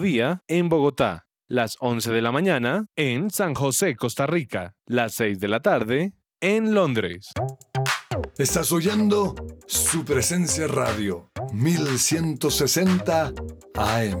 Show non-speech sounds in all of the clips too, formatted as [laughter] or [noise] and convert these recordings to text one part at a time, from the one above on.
día en Bogotá, las 11 de la mañana en San José, Costa Rica, las 6 de la tarde en Londres. Estás oyendo su presencia radio 1160 AM.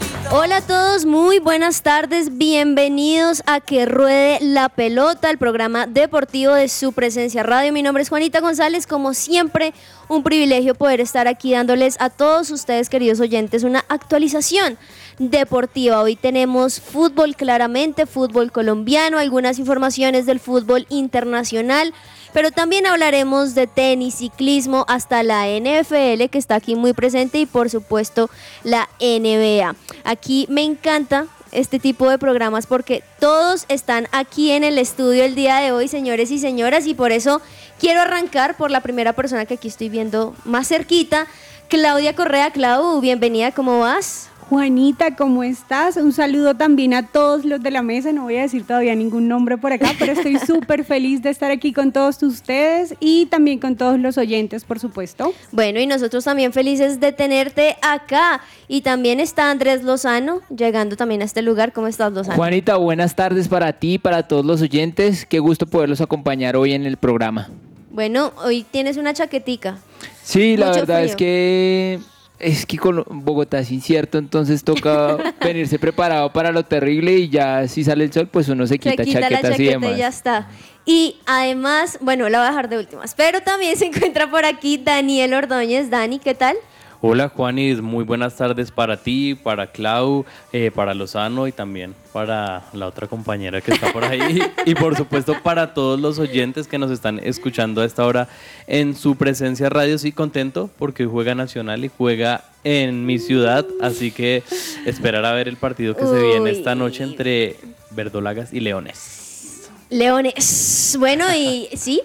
Hola a todos, muy buenas tardes, bienvenidos a Que Ruede la Pelota, el programa deportivo de su presencia radio. Mi nombre es Juanita González, como siempre, un privilegio poder estar aquí dándoles a todos ustedes, queridos oyentes, una actualización deportiva. Hoy tenemos fútbol claramente, fútbol colombiano, algunas informaciones del fútbol internacional pero también hablaremos de tenis, ciclismo, hasta la NFL que está aquí muy presente y por supuesto la NBA. Aquí me encanta este tipo de programas porque todos están aquí en el estudio el día de hoy, señores y señoras, y por eso quiero arrancar por la primera persona que aquí estoy viendo más cerquita, Claudia Correa. Clau, bienvenida, ¿cómo vas? Juanita, ¿cómo estás? Un saludo también a todos los de la mesa. No voy a decir todavía ningún nombre por acá, pero estoy [laughs] súper feliz de estar aquí con todos ustedes y también con todos los oyentes, por supuesto. Bueno, y nosotros también felices de tenerte acá. Y también está Andrés Lozano, llegando también a este lugar. ¿Cómo estás, Lozano? Juanita, buenas tardes para ti, para todos los oyentes. Qué gusto poderlos acompañar hoy en el programa. Bueno, hoy tienes una chaquetica. Sí, la verdad es que es que con Bogotá es incierto, entonces toca [laughs] venirse preparado para lo terrible y ya si sale el sol, pues uno se quita, se quita chaquetas la chaqueta y demás. Y ya está. Y además, bueno, la voy a dejar de últimas, pero también se encuentra por aquí Daniel Ordóñez. Dani, ¿qué tal? Hola Juanis, muy buenas tardes para ti, para Clau, eh, para Lozano y también para la otra compañera que está por ahí [laughs] y por supuesto para todos los oyentes que nos están escuchando a esta hora en su presencia radio. Sí, contento porque juega Nacional y juega en mi ciudad, así que esperar a ver el partido que se viene esta noche entre Verdolagas y Leones. Leones. Bueno, y sí,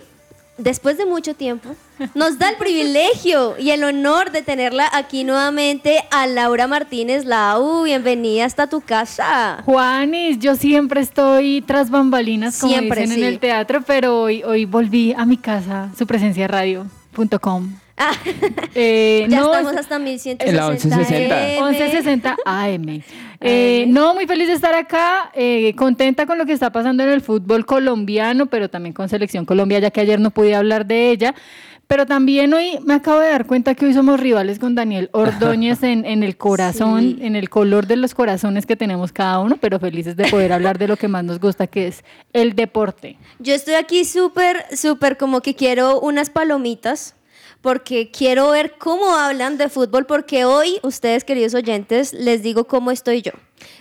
después de mucho tiempo, nos da el privilegio y el honor de tenerla aquí nuevamente a Laura Martínez. Lau, bienvenida hasta tu casa. Juanis, yo siempre estoy tras bambalinas, como Siempre, dicen sí. en el teatro, pero hoy, hoy volví a mi casa, su presencia radio.com. [laughs] Eh, Ya no, estamos es- hasta 1160. En la 1160. AM. 1160 AM. Eh, no, muy feliz de estar acá, eh, contenta con lo que está pasando en el fútbol colombiano, pero también con Selección Colombia, ya que ayer no pude hablar de ella. Pero también hoy me acabo de dar cuenta que hoy somos rivales con Daniel Ordóñez en, en el [laughs] corazón, en el color de los corazones que tenemos cada uno, pero felices de poder hablar de lo que más nos gusta, que es el deporte. Yo estoy aquí súper, súper como que quiero unas palomitas porque quiero ver cómo hablan de fútbol porque hoy ustedes queridos oyentes les digo cómo estoy yo.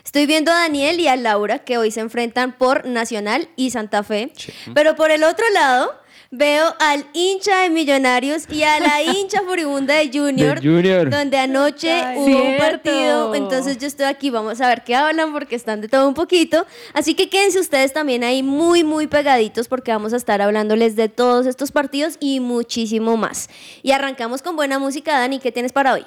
Estoy viendo a Daniel y a Laura que hoy se enfrentan por Nacional y Santa Fe, pero por el otro lado veo al hincha de Millonarios y a la [laughs] hincha furibunda de Junior, De Junior. donde anoche Ay, hubo un partido, entonces yo estoy aquí, vamos a ver qué hablan porque están de todo un poquito, así que quédense ustedes también ahí muy muy pegaditos porque vamos a estar hablándoles de todos estos partidos y muchísimo más. Y arrancamos con buena música, Dani, ¿qué tienes para hoy?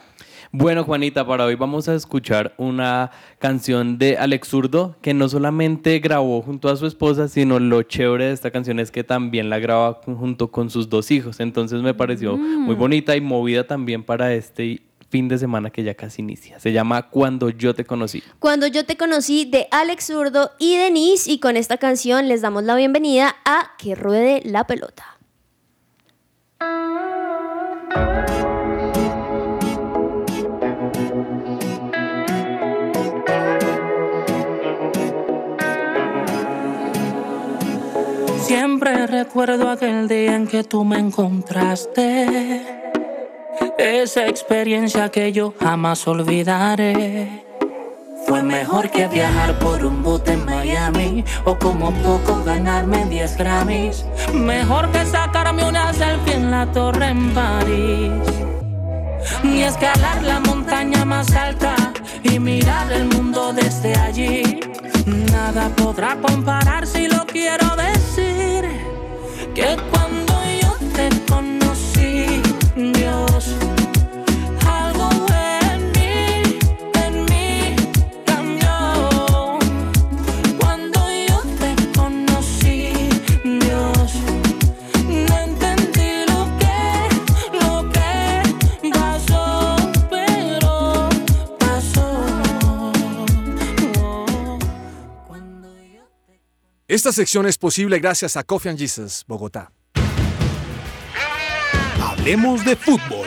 Bueno, Juanita, para hoy vamos a escuchar una canción de Alex Zurdo que no solamente grabó junto a su esposa, sino lo chévere de esta canción es que también la graba junto con sus dos hijos. Entonces me pareció muy bonita y movida también para este fin de semana que ya casi inicia. Se llama Cuando yo te conocí. Cuando yo te conocí de Alex Zurdo y Denise y con esta canción les damos la bienvenida a Que Ruede la Pelota. Siempre recuerdo aquel día en que tú me encontraste. Esa experiencia que yo jamás olvidaré. Fue mejor que viajar por un bote en Miami o como poco ganarme 10 Grammys. Mejor que sacarme una selfie en la torre en París. Ni escalar la montaña más alta y mirar el mundo desde allí. Nada podrá comparar si lo quiero decir. Que cuando yo te conocí, Esta sección es posible gracias a Coffee and Jesus, Bogotá. Hablemos de fútbol.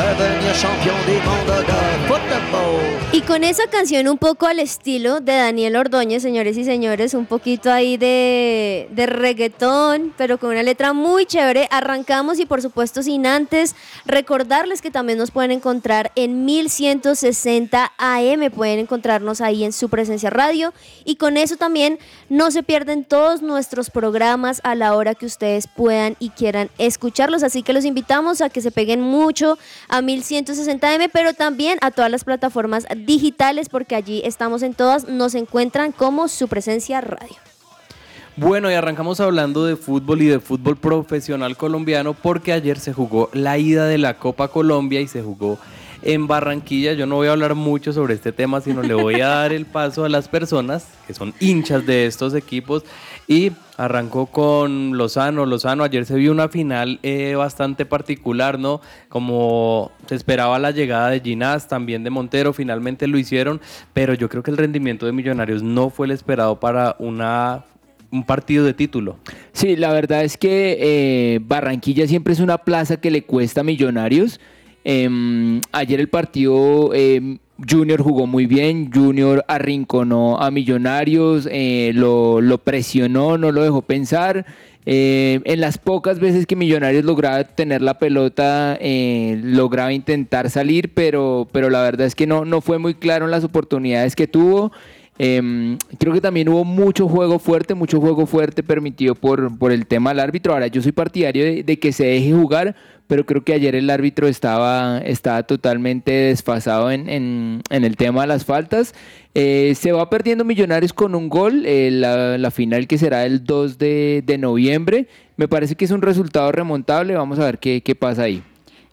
Devenir champion du monde de football. Y con esa canción un poco al estilo de Daniel Ordóñez, señores y señores, un poquito ahí de, de reggaetón, pero con una letra muy chévere, arrancamos y por supuesto sin antes recordarles que también nos pueden encontrar en 1160 AM, pueden encontrarnos ahí en su presencia radio y con eso también no se pierden todos nuestros programas a la hora que ustedes puedan y quieran escucharlos, así que los invitamos a que se peguen mucho a 1160 AM, pero también a todas las plataformas digitales porque allí estamos en todas, nos encuentran como su presencia radio. Bueno, y arrancamos hablando de fútbol y de fútbol profesional colombiano porque ayer se jugó la ida de la Copa Colombia y se jugó en Barranquilla. Yo no voy a hablar mucho sobre este tema, sino le voy a dar el paso a las personas que son hinchas de estos equipos. Y arrancó con Lozano. Lozano, ayer se vio una final eh, bastante particular, ¿no? Como se esperaba la llegada de Ginás, también de Montero, finalmente lo hicieron, pero yo creo que el rendimiento de Millonarios no fue el esperado para una un partido de título. Sí, la verdad es que eh, Barranquilla siempre es una plaza que le cuesta a Millonarios. Em, ayer el partido em, Junior jugó muy bien, Junior arrinconó a Millonarios, eh, lo, presionó, no lo dejó pensar. Eh, en las pocas veces que Millonarios lograba tener la pelota, eh, lograba intentar salir, pero, pero la verdad es que no, no fue muy claro en las oportunidades que tuvo. Em, creo que también hubo mucho juego fuerte, mucho juego fuerte permitido por, por el tema del árbitro. Ahora, yo soy partidario de, que se deje jugar, pero creo que ayer el árbitro estaba, estaba totalmente desfasado en, en- el tema de las faltas. Eh, se va perdiendo Millonarios con un gol, eh, la, la final que será el 2 de, de noviembre. Me parece que es un resultado remontable, vamos a ver qué, qué pasa ahí.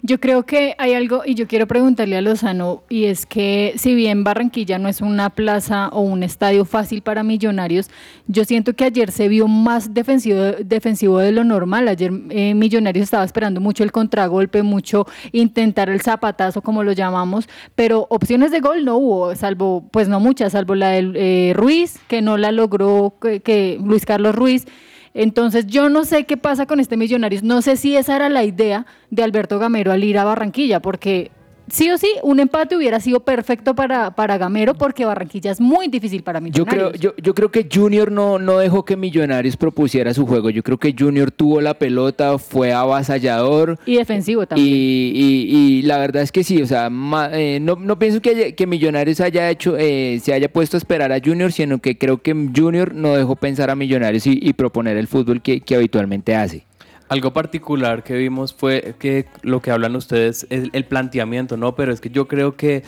Yo creo que hay algo, y yo quiero preguntarle a Lozano, y es que si bien Barranquilla no es una plaza o un estadio fácil para millonarios, yo siento que ayer se vio más defensivo, defensivo de lo normal. Ayer eh, Millonarios estaba esperando mucho el contragolpe, mucho intentar el zapatazo, como lo llamamos, pero opciones de gol no hubo, salvo, pues no muchas, salvo la de eh, Ruiz, que no la logró, que, que Luis Carlos Ruiz. Entonces yo no sé qué pasa con este Millonarios, no sé si esa era la idea de Alberto Gamero al ir a Barranquilla, porque sí o sí, un empate hubiera sido perfecto para, para Gamero porque Barranquilla es muy difícil para Yo Millonarios. creo, yo, yo creo que Junior no, no dejó que Millonarios propusiera su juego. Yo creo que Junior tuvo la pelota, fue avasallador. Y defensivo también. Y, y- y la verdad es que sí, o sea, ma- eh, no, no pienso que, que Millonarios haya hecho, eh, se haya puesto a esperar a Junior, sino que creo que Junior no dejó pensar a Millonarios y, y proponer el fútbol que, que habitualmente hace. Algo particular que vimos fue que lo que hablan ustedes es el planteamiento, ¿no? Pero es que yo creo que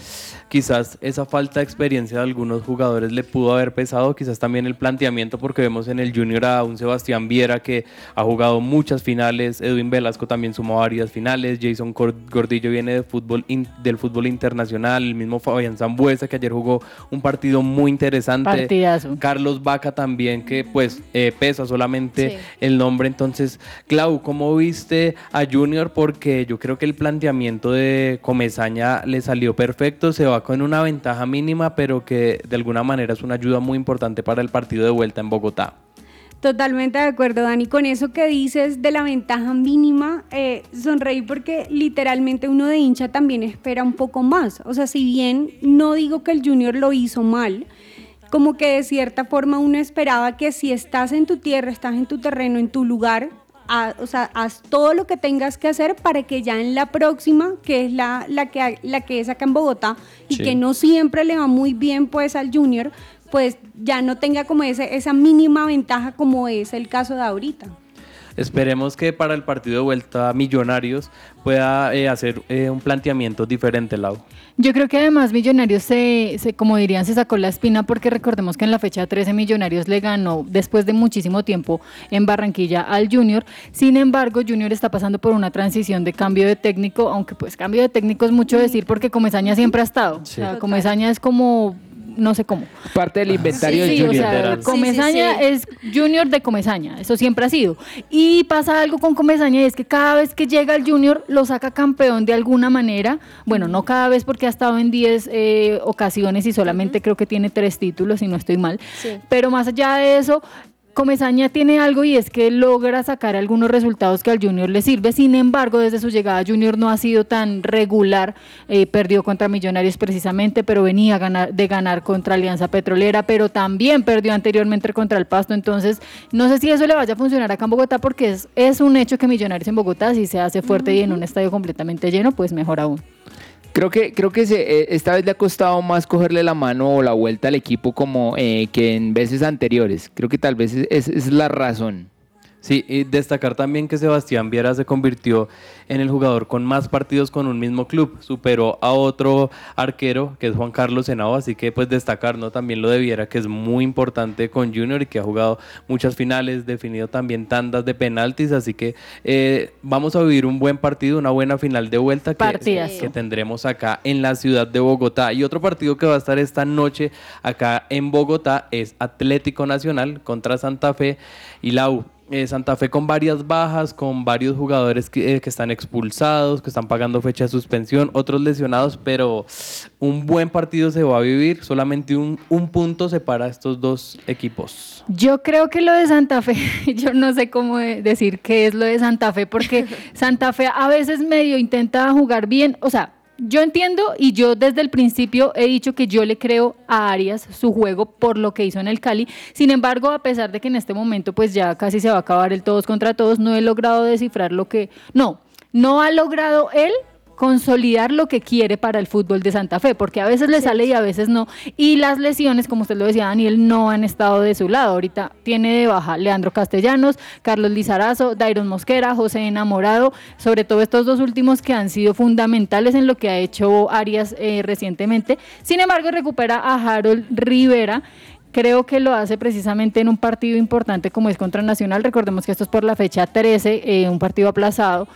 quizás esa falta de experiencia de algunos jugadores le pudo haber pesado, quizás también el planteamiento, porque vemos en el Junior a un Sebastián Viera que ha jugado muchas finales, Edwin Velasco también sumó varias finales, Jason Gordillo viene de fútbol in- del fútbol internacional, el mismo Fabián Zambuesa que ayer jugó un partido muy interesante. Partidazo. Carlos Vaca también, que pues eh, pesa solamente el nombre. Entonces, Clau, ¿cómo viste a Junior? Porque yo creo que el planteamiento de Comezaña le salió perfecto, se va con una ventaja mínima, pero que de alguna manera es una ayuda muy importante para el partido de vuelta en Bogotá. Totalmente de acuerdo, Dani, con eso que dices de la ventaja mínima, eh, sonreí porque literalmente uno de hincha también espera un poco más. O sea, si bien no digo que el Junior lo hizo mal, como que de cierta forma uno esperaba que si estás en tu tierra, estás en tu terreno, en tu lugar, o sea, haz todo lo que tengas que hacer para que ya en la próxima, que es la, la, que, la que es acá en Bogotá, y Sí. que no siempre le va muy bien pues al Junior, pues ya no tenga como ese, esa mínima ventaja como es el caso de ahorita. Esperemos que para el partido de vuelta Millonarios pueda eh, hacer eh, un planteamiento diferente, Lau. Yo creo que además Millonarios se, se, como dirían, se sacó la espina porque recordemos que en la fecha 13 Millonarios le ganó después de muchísimo tiempo en Barranquilla al Junior. Sin embargo, Junior está pasando por una transición de cambio de técnico, aunque pues cambio de técnico es mucho decir porque Comesaña siempre ha estado. Sí. O sea, Comesaña es como no sé cómo. Parte del inventario Sí, de sí, o Junior. sea, Comesaña Sí, sí, es Junior de Comesaña, eso siempre ha sido. Y pasa algo con Comesaña y es que cada vez que llega el Junior lo saca campeón de alguna manera. Bueno, no cada vez porque ha estado en 10 eh, ocasiones y solamente creo que tiene tres títulos, si no estoy mal. Sí. Pero más allá de eso, Comesaña tiene algo y es que logra sacar algunos resultados que al Junior le sirve. Sin embargo, desde su llegada Junior no ha sido tan regular. Eh, perdió contra Millonarios precisamente, pero venía a ganar, de ganar contra Alianza Petrolera, pero también perdió anteriormente contra el Pasto. Entonces, no sé si eso le vaya a funcionar acá en Bogotá porque es, es un hecho que Millonarios en Bogotá, si se hace fuerte y en un estadio completamente lleno, pues mejor aún. Creo que, creo que se, eh, esta vez le ha costado más cogerle la mano o la vuelta al equipo como eh, que en veces anteriores. Creo que tal vez es, es- es la razón. Sí, y destacar también que Sebastián Viera se convirtió en el jugador con más partidos con un mismo club. Superó a otro arquero, que es Juan Carlos Senao, así que pues destacar ¿no? también lo de Viera, que es muy importante con Junior y que ha jugado muchas finales, definido también tandas de penaltis, así que eh, vamos a vivir un buen partido, una buena final de vuelta que, que tendremos acá en la ciudad de Bogotá. Y otro partido que va a estar esta noche acá en Bogotá es Atlético Nacional contra Santa Fe y la U. Eh, Santa Fe con varias bajas, con varios jugadores que, eh, que están expulsados, que están pagando fecha de suspensión, otros lesionados, pero un buen partido se va a vivir. Solamente un, un punto separa a estos dos equipos. Yo creo que lo de Santa Fe, [laughs] yo no sé cómo de- decir qué es lo de Santa Fe, porque [laughs] Santa Fe a veces medio intenta jugar bien, o sea, yo entiendo y yo desde el principio he dicho que yo le creo a Arias su juego por lo que hizo en el Cali. Sin embargo, a pesar de que en este momento pues ya casi se va a acabar el todos contra todos, no he logrado descifrar lo que no, no ha logrado él consolidar lo que quiere para el fútbol de Santa Fe, porque a veces le sale y a veces no. Y las lesiones, como usted lo decía, Daniel, no han estado de su lado. Ahorita tiene de baja Leandro Castellanos, Carlos Lizarazo, Dairon Mosquera, José Enamorado, sobre todo estos dos últimos que han sido fundamentales en lo que ha hecho Arias eh, recientemente. Sin embargo, recupera a Harold Rivera. Creo que lo hace precisamente en un partido importante como es contra Nacional. Recordemos que esto es por la fecha 13, eh, un partido aplazado.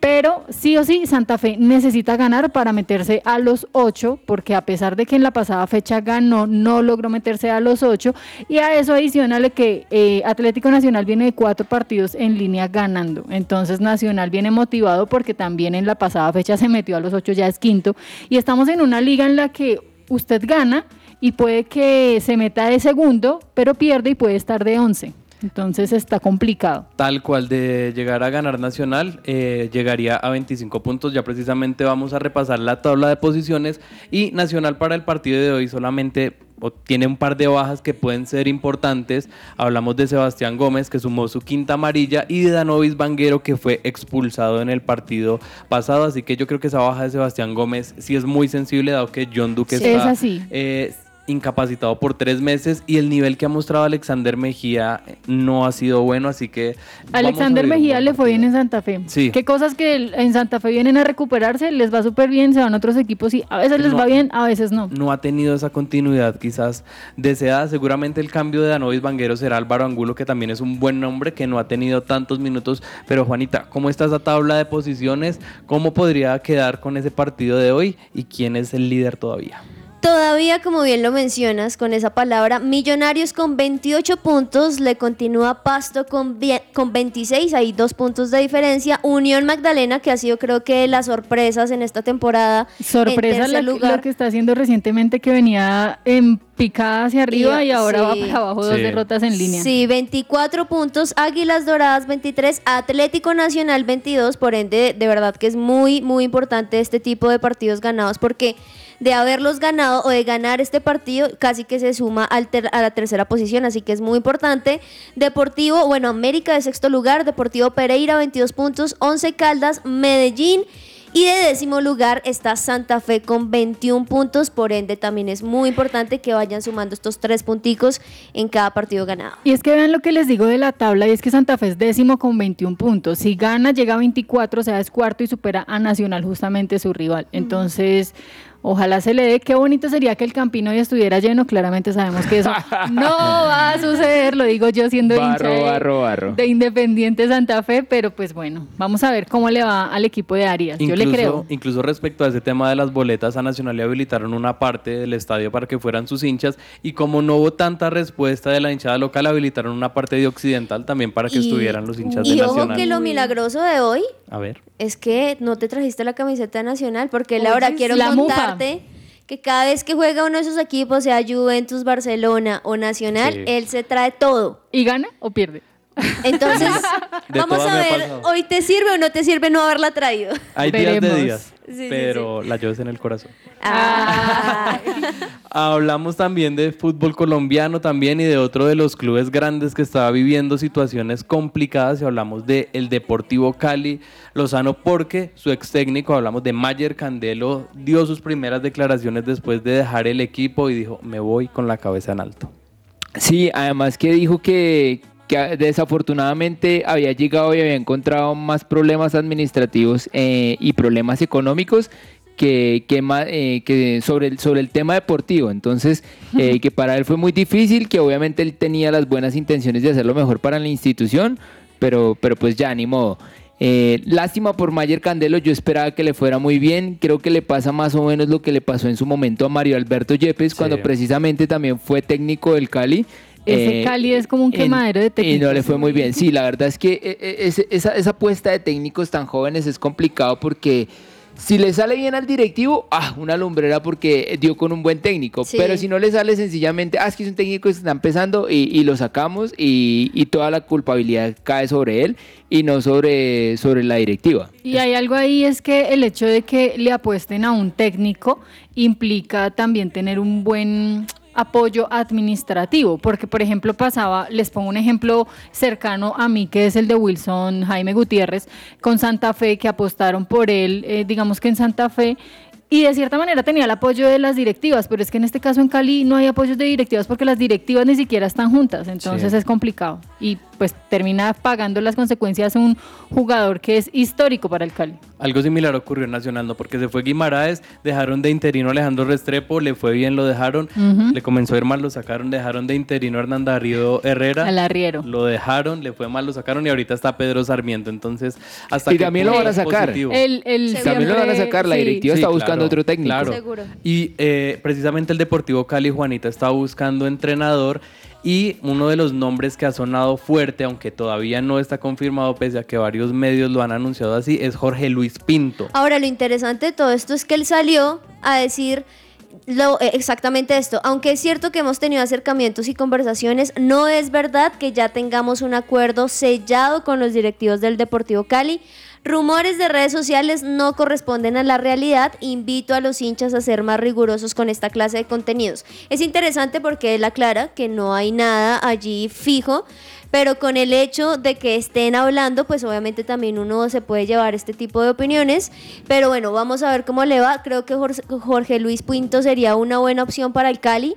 Pero sí o sí, Santa Fe necesita ganar para meterse a los ocho, porque a pesar de que en la pasada fecha ganó, no logró meterse a los ocho. Y a eso adicionale que eh, Atlético Nacional viene de cuatro partidos en línea ganando. Entonces Nacional viene motivado porque también en la pasada fecha se metió a los ocho, ya es quinto. Y estamos en una liga en la que usted gana y puede que se meta de segundo, pero pierde y puede estar de once. Entonces está complicado. Tal cual de llegar a ganar Nacional, eh, llegaría a 25 puntos. Ya precisamente vamos a repasar la tabla de posiciones y Nacional para el partido de hoy solamente tiene un par de bajas que pueden ser importantes. Hablamos de Sebastián Gómez, que sumó su quinta amarilla, y de Danovis Vanguero, que fue expulsado en el partido pasado. Así que yo creo que esa baja de Sebastián Gómez sí es muy sensible, dado que John Duque Sí. está Es así. eh, incapacitado por tres meses y el nivel que ha mostrado Alexander Mejía no ha sido bueno, así que... Alexander Mejía le fue bien en Santa Fe. Sí. ¿Qué cosas que en Santa Fe vienen a recuperarse? Les va súper bien, se van a otros equipos y a veces les No. va bien, a veces no. no ha tenido esa continuidad quizás deseada. Seguramente el cambio de Danovis Vanguero será Álvaro Angulo, que también es un buen nombre, que no ha tenido tantos minutos. Pero Juanita, ¿cómo está esa tabla de posiciones? ¿Cómo podría quedar con ese partido de hoy? ¿Y quién es el líder todavía? Todavía, como bien lo mencionas, con esa palabra, Millonarios con 28 puntos, le continúa Pasto con, con 26, hay dos puntos de diferencia. Unión Magdalena, que ha sido creo que de las sorpresas en esta temporada. Sorpresa en la- lugar. lo que está haciendo recientemente que venía en picada hacia arriba y, ahora va para abajo dos Sí. derrotas en línea. Sí, 24 puntos, Águilas Doradas 23, Atlético Nacional 22, por ende, de verdad que es muy, muy importante este tipo de partidos ganados porque de haberlos ganado o de ganar este partido casi que se suma al ter- a la tercera posición, así que es muy importante. Deportivo, bueno, América de sexto lugar, Deportivo Pereira 22 puntos, 11 Caldas, Medellín. Y de décimo lugar está Santa Fe con 21 puntos, por ende también es muy importante que vayan sumando estos tres punticos en cada partido ganado. Y es que vean lo que les digo de la tabla, y es que Santa Fe es décimo con 21 puntos. Si gana, llega a 24, o sea, es cuarto y supera a Nacional, justamente su rival. Entonces, ojalá se le dé. Qué bonito sería que el Campino hoy estuviera lleno. Claramente sabemos que eso [laughs] no va a suceder, lo digo yo siendo hincha de, barro, barro. de Independiente Santa Fe, pero pues bueno, vamos a ver cómo le va al equipo de Arias. Yo le creo. incluso respecto a ese tema de las boletas, a Nacional le habilitaron una parte del estadio para que fueran sus hinchas y como no hubo tanta respuesta de la hinchada local, habilitaron una parte de Occidental también para que Y- estuvieran los hinchas Y de ojo Nacional. que lo milagroso de hoy A ver. es que no te trajiste la camiseta nacional, porque Oye, Laura, quiero la mufa. Que cada vez que juega uno de esos equipos, sea Juventus, Barcelona o Nacional, Sí. él se trae todo. ¿Y gana o pierde? Entonces, [laughs] De vamos a ver, hoy te sirve o no te sirve no haberla traído. Hay días de Veremos. días, Sí, sí, pero la llevas en el corazón. Ah. [laughs] Hablamos también de fútbol colombiano también y de otro de los clubes grandes que estaba viviendo situaciones complicadas y hablamos de el Deportivo Cali Lozano porque su ex técnico, hablamos de Mayer Candelo, dio sus primeras declaraciones después de dejar el equipo y dijo, me voy con la cabeza en alto. Sí, además que dijo que, que desafortunadamente había llegado y había encontrado más problemas administrativos eh, y problemas económicos que, eh, que sobre, el, sobre el tema deportivo. Entonces, eh, que para él fue muy difícil, que obviamente él tenía las buenas intenciones de hacer lo mejor para la institución, pero, pero pues ya, ni modo. Eh, lástima por Mayer Candelo, yo esperaba que le fuera muy bien, creo que le pasa más o menos lo que le pasó en su momento a Mario Alberto Yepes, cuando precisamente también fue técnico del Cali. Ese Eh, Cali es como un en- quemadero de y técnicos. no le fue muy bien. Sí, la verdad es que eh, eh, ese- esa, esa apuesta de técnicos tan jóvenes es complicado porque si le sale bien al directivo, ah, una lumbrera porque dio con un buen técnico. Sí. Pero si no le sale sencillamente, ah, es que es un técnico que está empezando y, y lo sacamos y, y toda la culpabilidad cae sobre él y no sobre, sobre la directiva. Y hay algo ahí, es que el hecho de que le apuesten a un técnico implica también tener un buen apoyo administrativo, porque por ejemplo pasaba, les pongo un ejemplo cercano a mí, que es el de Wilson Jaime Gutiérrez, con Santa Fe, que apostaron por él, eh, digamos que en Santa Fe y de cierta manera tenía el apoyo de las directivas, pero es que en este caso en Cali no hay apoyos de directivas porque las directivas ni siquiera están juntas, entonces Sí. es complicado. Y pues termina pagando las consecuencias un jugador que es histórico para el Cali. Algo similar ocurrió en Nacional, ¿no? Porque se fue Guimaraes, dejaron de interino a Alejandro Restrepo, le fue bien, lo dejaron, le comenzó a ir mal, lo sacaron, dejaron de interino a Hernán Darío Herrera. Al arriero. Lo dejaron, le fue mal, lo sacaron y ahorita está Pedro Sarmiento. Entonces, hasta Y qué también lo van a sacar. El, el También lo van a sacar, la directiva está buscando otro técnico. Claro. Seguro. Y eh, precisamente el Deportivo Cali, Juanita, está buscando entrenador y uno de los nombres que ha sonado fuerte, aunque todavía no está confirmado, pese a que varios medios lo han anunciado así, es Jorge Luis Pinto. Ahora, lo interesante de todo esto es que él salió a decir lo, eh, exactamente esto. Aunque es cierto que hemos tenido acercamientos y conversaciones, no es verdad que ya tengamos un acuerdo sellado con los directivos del Deportivo Cali. Rumores de redes sociales no corresponden a la realidad. Invito a los hinchas a ser más rigurosos con esta clase de contenidos. Es interesante porque él aclara que no hay nada allí fijo, pero con el hecho de que estén hablando, pues obviamente también uno se puede llevar este tipo de opiniones. Pero bueno, vamos a ver cómo le va. Creo que Jorge, Luis Pinto sería una buena opción para el Cali.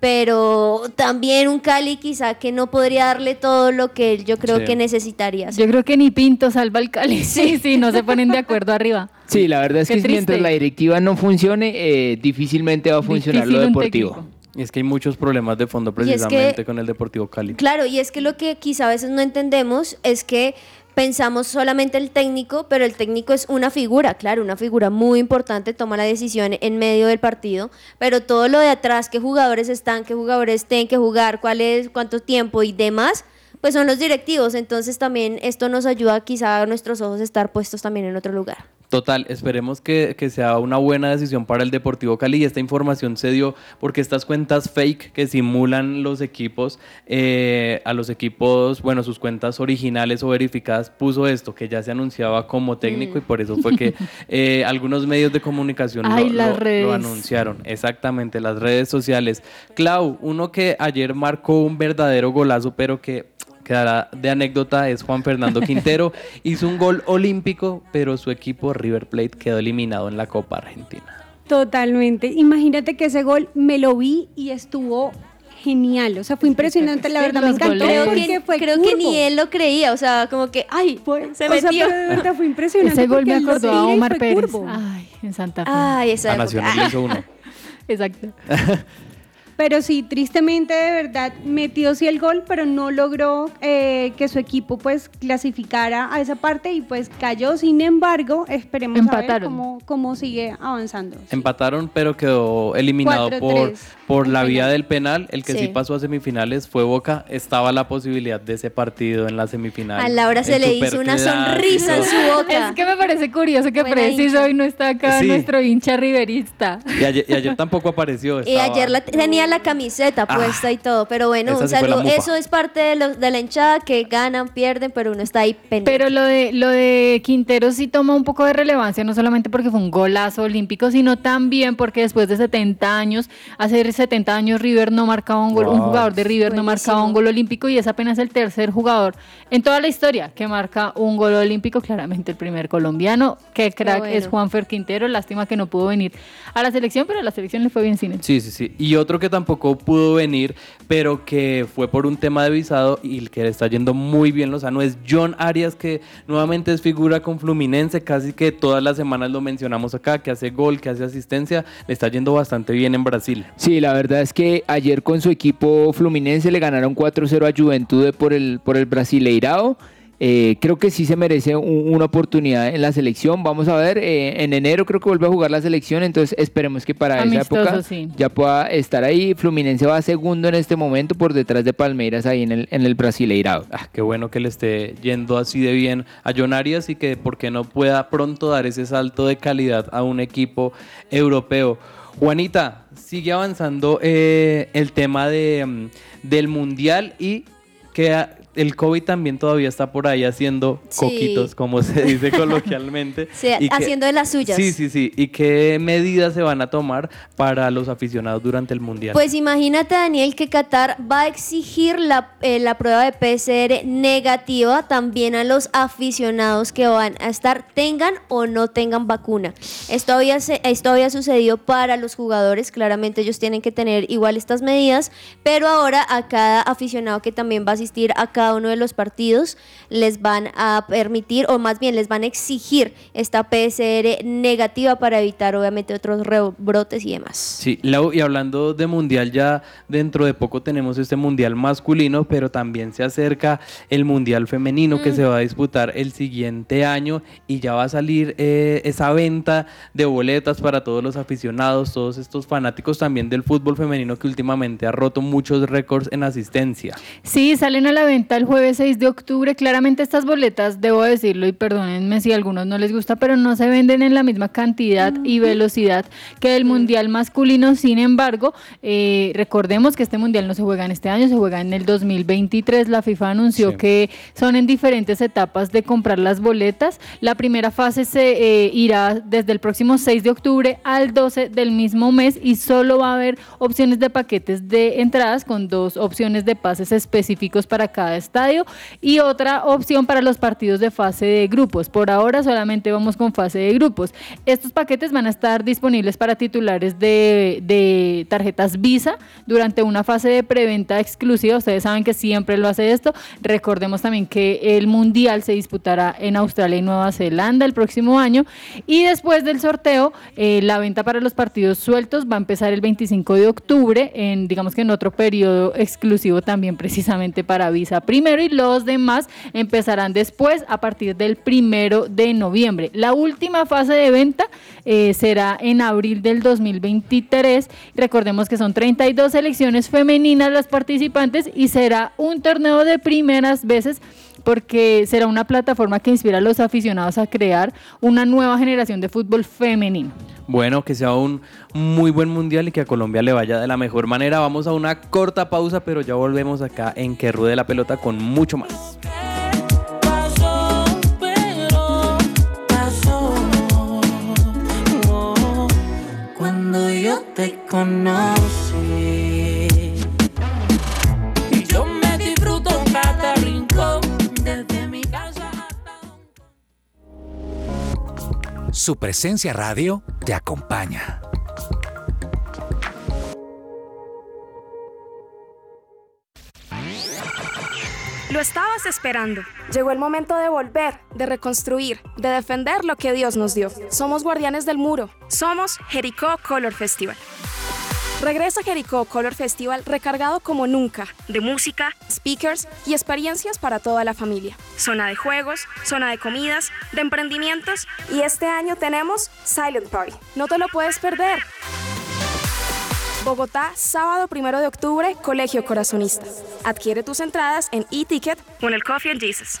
Pero también un Cali quizá que no podría darle todo lo que él yo creo Sí. que necesitaría. Yo creo que ni Pinto salva al Cali. Sí, sí, no se ponen de acuerdo arriba. Sí, la verdad es Qué que mientras triste. la directiva no funcione, eh, difícilmente va a funcionar Difícil lo deportivo. Y es que hay muchos problemas de fondo Y es que- precisamente con el Deportivo Cali. Claro, y es que lo que quizá a veces no entendemos es que pensamos solamente el técnico, pero el técnico es una figura, claro, una figura muy importante, toma la decisión en medio del partido, pero todo lo de atrás, qué jugadores están, qué jugadores tienen que jugar, cuál es, cuánto tiempo y demás, pues son los directivos, entonces también esto nos ayuda quizá a nuestros ojos estar puestos también en otro lugar. Total, esperemos que, que sea una buena decisión para el Deportivo Cali y esta información se dio porque estas cuentas fake que simulan los equipos, eh, a los equipos, bueno, sus cuentas originales o verificadas, puso esto, que ya se anunciaba como técnico y por eso fue que [laughs] eh, algunos medios de comunicación lo- Ay, lo, las lo redes. anunciaron. Exactamente, las redes sociales. Clau, uno que ayer marcó un verdadero golazo, pero que quedará de anécdota es Juan Fernando Quintero. [laughs] Hizo un gol olímpico, pero su equipo River Plate quedó eliminado en la Copa Argentina. Totalmente. Imagínate que ese gol me lo vi y estuvo genial. O sea, fue impresionante, la verdad me encantó. Creo que, fue creo que curvo. ni él lo creía, o sea, como que, ay, se o sea, metió. pero de verdad fue [laughs] impresionante. Ese gol me acordó a Omar Pérez. curvo. Ay, en Santa Fe. Ay, esa A. Nacional hizo uno. [laughs] Exacto. Pero sí, tristemente, de verdad, metió sí el gol, pero no logró eh, que su equipo pues clasificara a esa parte y pues cayó. Sin embargo, esperemos a ver cómo, cómo sigue avanzando. Empataron, pero quedó eliminado 4-3. por, por la vía del penal. El que sí. Sí. pasó a semifinales fue Boca. Estaba la posibilidad de ese partido en la semifinal. A Laura se le hizo una sonrisa en su boca. Es que me parece curioso que preciso hoy no está acá Sí. nuestro hincha riverista. Y ayer, y ayer tampoco apareció. Y ayer la, tenía la camiseta Ah, puesta y todo, pero bueno, un sí saludo. mufa. Eso es parte de, los- de la hinchada que ganan, pierden, pero uno está ahí pendiente. Pero lo de, lo de Quintero sí toma un poco de relevancia, no solamente porque fue un golazo olímpico, sino también porque después de 70 años, hace 70 años River no marcaba un gol, un Wow. jugador de River no marcaba un gol olímpico y es apenas el tercer jugador en toda la historia que marca un gol olímpico, claramente el primer colombiano, que crack bueno. es Juanfer Quintero, lástima que no pudo venir a la selección, pero a la selección le fue bien él. Sí, sí, sí. Y otro que tampoco pudo venir, pero que fue por un tema de visado y el que le está yendo muy bien Lozano es John Arias, que nuevamente es figura con Fluminense, casi que todas las semanas lo mencionamos acá, que hace gol, que hace asistencia, le está yendo bastante bien en Brasil. Sí, la verdad es que ayer con su equipo Fluminense le ganaron 4-0 a Juventude por el, por el Brasileirao. Eh, creo que sí se merece un- una oportunidad en la selección. Vamos a ver, eh, en enero creo que vuelve a jugar la selección, entonces esperemos que para Amistoso, esa época sí. ya pueda estar ahí. Fluminense va segundo en este momento por detrás de Palmeiras ahí en el, en el Brasileirao. Ah, qué bueno que le esté yendo así de bien a John Arias y que porque no pueda pronto dar ese salto de calidad a un equipo europeo. Juanita, sigue avanzando eh, el tema de, mm, del Mundial y que el COVID también todavía está por ahí haciendo Sí. coquitos, como se [laughs] dice coloquialmente. Sí, y que- haciendo de las suyas. Sí, sí, sí. ¿Y qué medidas se van a tomar para los aficionados durante el Mundial? Pues imagínate, Daniel, que Qatar va a exigir la, eh, la prueba de PCR negativa también a los aficionados que van a estar, tengan o no tengan vacuna. Esto había, se- esto había sucedido para los jugadores, claramente ellos tienen que tener igual estas medidas, pero ahora a cada aficionado que también va a asistir a cada uno de los partidos, les van a permitir, o más bien les van a exigir esta PCR negativa para evitar obviamente otros rebrotes y demás. Sí, Lau, y hablando de mundial, ya dentro de poco tenemos este mundial masculino, pero también se acerca el mundial femenino que se va a disputar el siguiente año y ya va a salir eh, esa venta de boletas para todos los aficionados, todos estos fanáticos también del fútbol femenino que últimamente ha roto muchos récords en asistencia. Sí, salen a la venta el jueves 6 de octubre. Claramente estas boletas, debo decirlo y perdónenme si a algunos no les gusta, pero no se venden en la misma cantidad y velocidad que el Mundial masculino. Sin embargo, eh, recordemos que este Mundial no se juega en este año, se juega en el 2023. La FIFA anunció Sí. que son en diferentes etapas de comprar las boletas. La primera fase se eh, irá desde el próximo 6 de octubre al 12 del mismo mes y solo va a haber opciones de paquetes de entradas con dos opciones de pases específicos para cada estadio y otra opción para los partidos de fase de grupos. Por ahora solamente vamos con fase de grupos. Estos paquetes van a estar disponibles para titulares de, tarjetas Visa durante una fase de preventa exclusiva. Ustedes saben que siempre lo hace esto. Recordemos también que el Mundial se disputará en Australia y Nueva Zelanda el próximo año. Y después del sorteo, eh, la venta para los partidos sueltos va a empezar el 25 de octubre, en digamos que en otro periodo exclusivo también precisamente para Visa primero y los demás empezarán después a partir del primero de noviembre. La última fase de venta eh, será en abril del 2023. Recordemos que son 32 selecciones femeninas las participantes y será un torneo de primeras veces porque será una plataforma que inspira a los aficionados a crear una nueva generación de fútbol femenino. Bueno, que sea un muy buen mundial y que a Colombia le vaya de la mejor manera. Vamos a una corta pausa, pero ya volvemos acá en Que Ruede la Pelota con mucho más. Su presencia radio te acompaña. Lo estabas esperando. Llegó el momento de volver, de reconstruir, de defender lo que Dios nos dio. Somos guardianes del muro. Somos Jericó Color Festival. Regresa Jericó Color Festival recargado como nunca de música, speakers y experiencias para toda la familia. Zona de juegos, zona de comidas, de emprendimientos y este año tenemos Silent Party. No te lo puedes perder. Bogotá, sábado primero de octubre, Colegio Corazonista. Adquiere tus entradas en e-ticket con el Coffee and Jesus.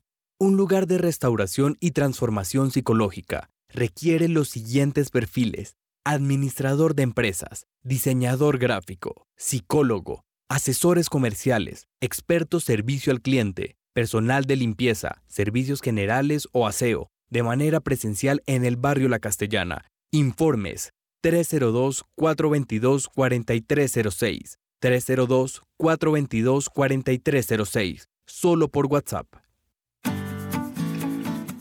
un lugar de restauración y transformación psicológica, requiere los siguientes perfiles. Administrador de empresas, diseñador gráfico, psicólogo, asesores comerciales, expertos servicio al cliente, personal de limpieza, servicios generales o aseo, de manera presencial en el barrio La Castellana. Informes 302-422-4306. 302-422-4306. Solo por WhatsApp.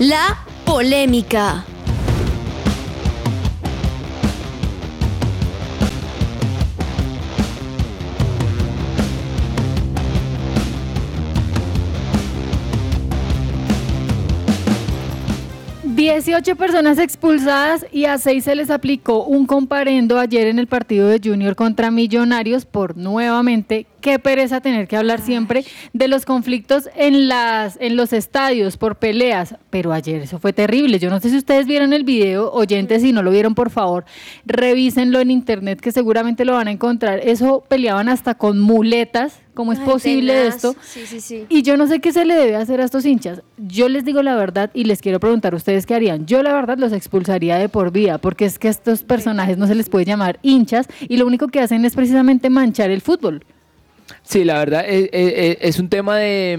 La polémica. Dieciocho personas expulsadas y a seis se les aplicó un comparendo ayer en el partido de Junior contra Millonarios por nuevamente qué pereza tener que hablar siempre de los conflictos en las en los estadios por peleas, pero ayer eso fue terrible. Yo no sé si ustedes vieron el video, oyentes, si no lo vieron, por favor, revísenlo en internet que seguramente lo van a encontrar. Eso peleaban hasta con muletas. ¿Cómo es Ay, posible tenaz. esto? Sí, sí, sí. Y yo no sé qué se le debe hacer a estos hinchas. Yo les digo la verdad y les quiero preguntar a ustedes qué harían. Yo la verdad los expulsaría de por vida, porque es que a estos personajes no se les puede llamar hinchas y lo único que hacen es precisamente manchar el fútbol. Sí, la verdad es, es- es un tema de,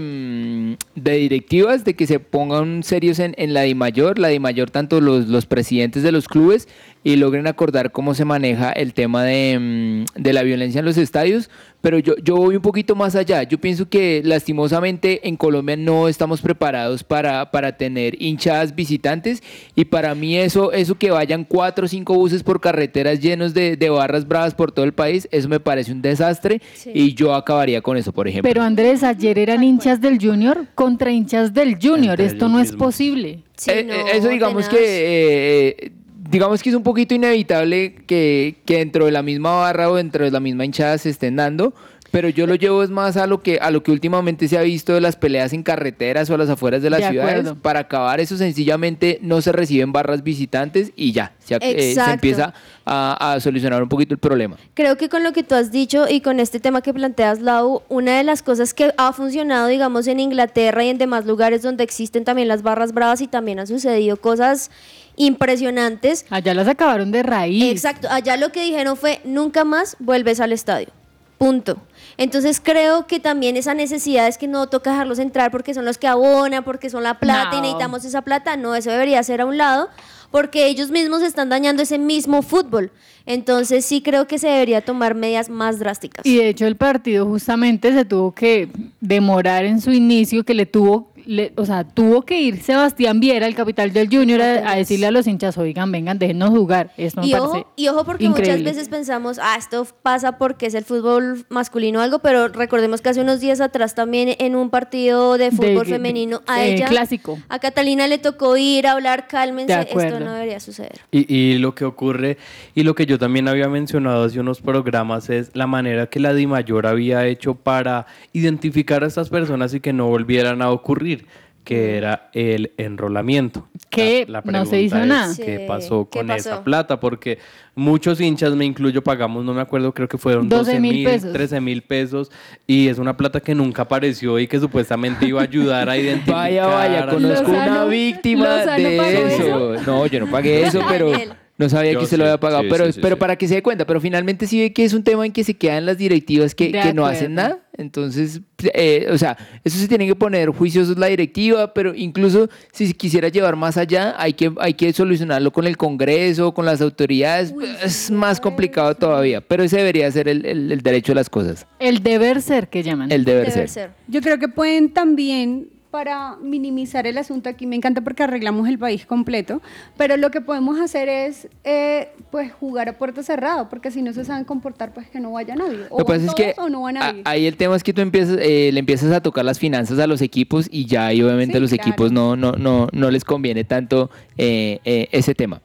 mm, de directivas, de que se pongan serios en, en la DIMAYOR, la DIMAYOR, tanto los, los presidentes de los clubes y logren acordar cómo se maneja el tema de, mm, de la violencia en los estadios. Pero yo, yo voy un poquito más allá. Yo pienso que lastimosamente en Colombia no estamos preparados para, para tener hinchadas visitantes y para mí eso, eso que vayan cuatro o cinco buses por carreteras llenos de, de barras bravas por todo el país, eso me parece un desastre y yo acabaría con eso, por ejemplo. Pero Andrés, ayer eran hinchas del Junior contra hinchas del Junior. Entre Esto no es posible. Eh, eh, eso digamos que eh, digamos que es un poquito inevitable que, que dentro de la misma barra o dentro de la misma hinchada se estén dando. Pero yo lo llevo es más a lo que a lo que últimamente se ha visto de las peleas en carreteras o a las afueras de las De ciudades. acuerdo. Para acabar eso sencillamente no se reciben barras visitantes y ya se, eh, se empieza a, a solucionar un poquito el problema. Creo que con lo que tú has dicho y con este tema que planteas, Lau, una de las cosas que ha funcionado, digamos, en Inglaterra y en demás lugares donde existen también las barras bravas y también han sucedido cosas impresionantes. Allá las acabaron de raíz. Exacto, allá lo que dijeron fue, nunca más vuelves al estadio. Punto. Entonces creo que también esa necesidad es que no toca dejarlos entrar porque son los que abonan, porque son la plata y No. necesitamos esa plata. No, eso debería ser a un lado porque ellos mismos están dañando ese mismo fútbol. Entonces sí creo que se debería tomar medidas más drásticas. Y de hecho el partido justamente se tuvo que demorar en su inicio, que le tuvo, le- o sea, tuvo que ir Sebastián Viera, el capital del Junior, a, a decirle a los hinchas, oigan, vengan, déjenos jugar. Esto me Y parece ojo, y ojo porque muchas veces pensamos, ah, esto pasa porque es el fútbol masculino o algo, pero recordemos que hace unos días atrás también en un partido de fútbol de- femenino a eh, ella, clásico. a Catalina le tocó ir a hablar, cálmense, esto no debería suceder. Y, y lo que ocurre, y lo que yo también había mencionado hace unos programas, es la manera que la DIMAYOR había hecho para identificar a estas personas y que no volvieran a ocurrir, que era el enrolamiento. Que La no se pregunta hizo es, nada. ¿Qué Sí, pasó ¿qué con pasó? esa plata? Porque muchos hinchas, me incluyo, pagamos, no me acuerdo, creo que fueron 12 12 mil pesos. 13 mil pesos, y es una plata que nunca apareció y que supuestamente iba a ayudar a [laughs] identificar. Vaya, vaya, a- conozco una víctima Lozano de eso. No, yo no pagué eso, pero no sabía Yo que se lo sí, había pagado. sí, pero sí, sí, pero sí. para que se dé cuenta, pero finalmente sí ve que es un tema en que se quedan las directivas que, que no hacen nada. Entonces, eh, o sea, eso se tiene que poner juiciosos la directiva, pero incluso si se quisiera llevar más allá, hay que, hay que solucionarlo con el Congreso, con las autoridades. es más complicado todavía, pero ese debería ser el, el- el derecho de las cosas. El deber ser que llaman. El deber ser. Yo creo que pueden también para minimizar el asunto aquí. Me encanta porque arreglamos el país completo, pero lo que podemos hacer es eh, pues jugar a puerta cerrada, porque si no se saben comportar, pues que no vaya nadie. O Lo van pasa es que todos o no va a- nadie. ahí el tema es que tú empiezas, eh, le empiezas a tocar las finanzas a los equipos y ya ahí obviamente Sí, a los claro. equipos no, no, no, no les conviene tanto eh, eh, ese tema.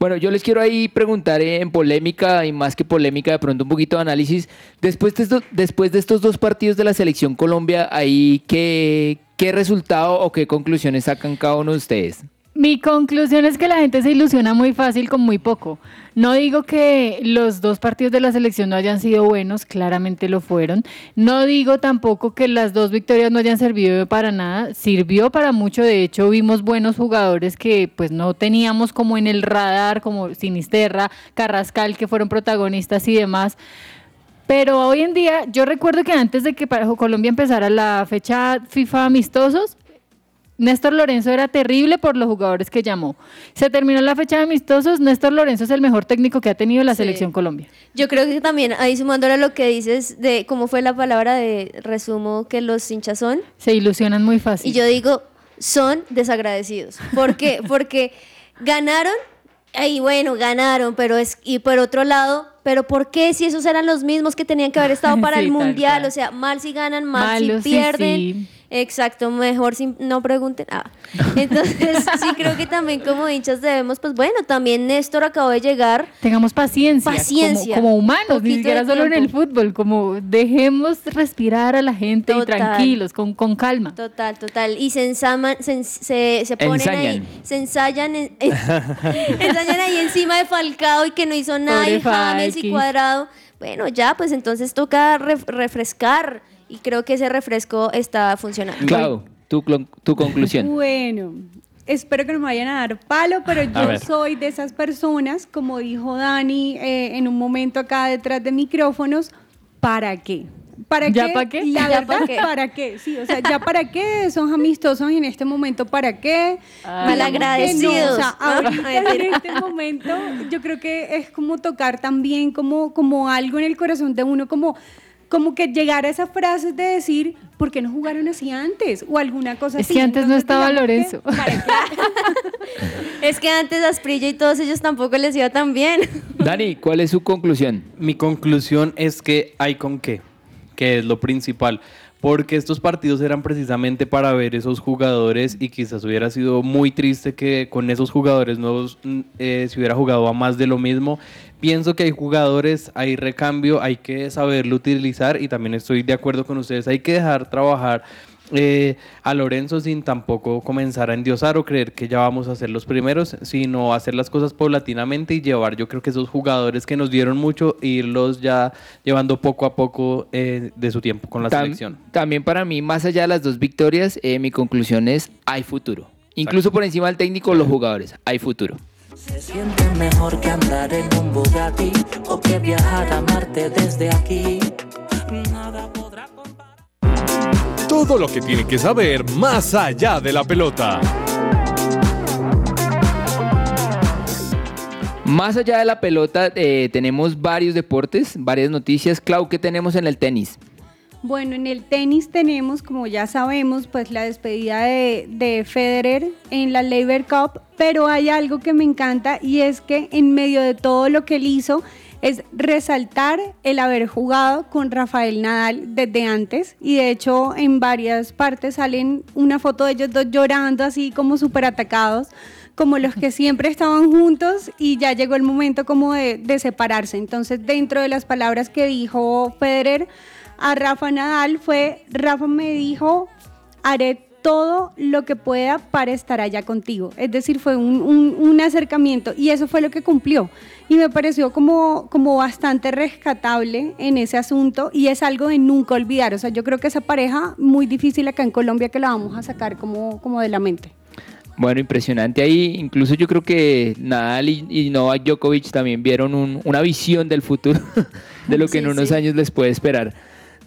Bueno, yo les quiero ahí preguntar eh, en polémica y más que polémica, de pronto un poquito de análisis. Después de, estos, después de estos dos partidos de la selección Colombia, ahí ¿qué, ¿qué resultado o qué conclusiones sacan cada uno de ustedes? Mi conclusión es que la gente se ilusiona muy fácil con muy poco. No digo que los dos partidos de la selección no hayan sido buenos, claramente lo fueron. No digo tampoco que las dos victorias no hayan servido para nada. Sirvió para mucho, de hecho vimos buenos jugadores que pues no teníamos como en el radar, como Sinisterra, Carrascal, que fueron protagonistas y demás. Pero hoy en día, yo recuerdo que antes de que para Colombia empezara la fecha FIFA amistosos, Néstor Lorenzo era terrible por los jugadores que llamó. Se terminó la fecha de amistosos, Néstor Lorenzo es el mejor técnico que ha tenido la Sí. selección Colombia. Yo creo que también, ahí sumándole a lo que dices de cómo fue la palabra de resumo que los hinchas son. Se ilusionan muy fácil. Y yo digo, son desagradecidos. ¿Por qué? [laughs] Porque ganaron, y bueno, ganaron, pero es, y por otro lado, pero ¿por qué si esos eran los mismos que tenían que haber estado [laughs] para Sí, el mundial? O sea, mal si ganan, mal si sí, pierden. sí. Exacto, mejor si no pregunten. Ah. [laughs] Entonces, sí creo que también como hinchas debemos, pues bueno, también Néstor acabó de llegar. Tengamos paciencia. Paciencia. Como, como humanos, ni siquiera solo en el fútbol, como dejemos respirar a la gente y tranquilos, con, con calma. Total, total. Y se ensaman, se, se, se ponen ahí, Ensañan. se ensayan, en- [laughs] en- ensañan ahí encima de Falcao y que no hizo nada, y James y. Cuadrado. Bueno, ya, pues entonces toca ref- refrescar y creo que ese refresco está funcionando. Clau, tu, tu conclusión. Bueno, espero que no me vayan a dar palo, pero yo soy de esas personas, como dijo Dani eh, en un momento acá detrás de micrófonos, ¿para qué? ¿Para ¿Ya qué? pa' qué? La [laughs] ¿Ya verdad, pa' qué? ¿para qué? Sí, o sea, ¿ya para qué? Son amistosos en este momento, ¿para qué? Ah. Malagradecidos. no, o sea, [laughs] ahorita en este momento yo creo que es como tocar también como, como algo en el corazón de uno, como, como que llegar a esa frase de decir, ¿por qué no jugaron así antes? O alguna cosa Es así. que antes no estaba Lorenzo. [laughs] Es que antes Asprilla y todos ellos tampoco les iba tan bien. Dani, ¿cuál es su conclusión? Mi conclusión es que hay con qué, que es lo principal. Porque estos partidos eran precisamente para ver esos jugadores y quizás hubiera sido muy triste que con esos jugadores nuevos mm, eh, se hubiera jugado a más de lo mismo. Pienso que hay jugadores, hay recambio, hay que saberlo utilizar y también estoy de acuerdo con ustedes, hay que dejar trabajar eh, a Lorenzo sin tampoco comenzar a endiosar o creer que ya vamos a ser los primeros, sino hacer las cosas paulatinamente y llevar, yo creo que esos jugadores que nos dieron mucho, irlos ya llevando poco a poco eh, de su tiempo con la Tam- selección. También para mí, más allá de las dos victorias, eh, mi conclusión es, hay futuro. Incluso por encima del técnico, los jugadores, hay futuro. Se siente mejor que andar en un Bugatti o que viajar a Marte desde aquí. Nada podrá Todo lo que tiene que saber más allá de la pelota. Más allá de la pelota, eh, tenemos varios deportes, varias noticias. Clau, ¿qué tenemos en el tenis? Bueno, en el tenis tenemos, como ya sabemos, pues la despedida de, de Federer en la Labor Cup, pero hay algo que me encanta y es que en medio de todo lo que él hizo es resaltar el haber jugado con Rafael Nadal desde antes y de hecho en varias partes salen una foto de ellos dos llorando así como súper atacados como los que siempre estaban juntos y ya llegó el momento como de, de separarse. Entonces, dentro de las palabras que dijo Federer a Rafa Nadal fue, Rafa me dijo, haré todo lo que pueda para estar allá contigo. Es decir, fue un, un- un acercamiento y eso fue lo que cumplió. Y me pareció como, como bastante rescatable en ese asunto y es algo de nunca olvidar. O sea, yo creo que esa pareja muy difícil acá en Colombia que la vamos a sacar como, como de la mente. Bueno, impresionante ahí. Incluso yo creo que Nadal y, y Novak Djokovic también vieron un- una visión del futuro, [laughs] de lo que en unos sí. años les puede esperar.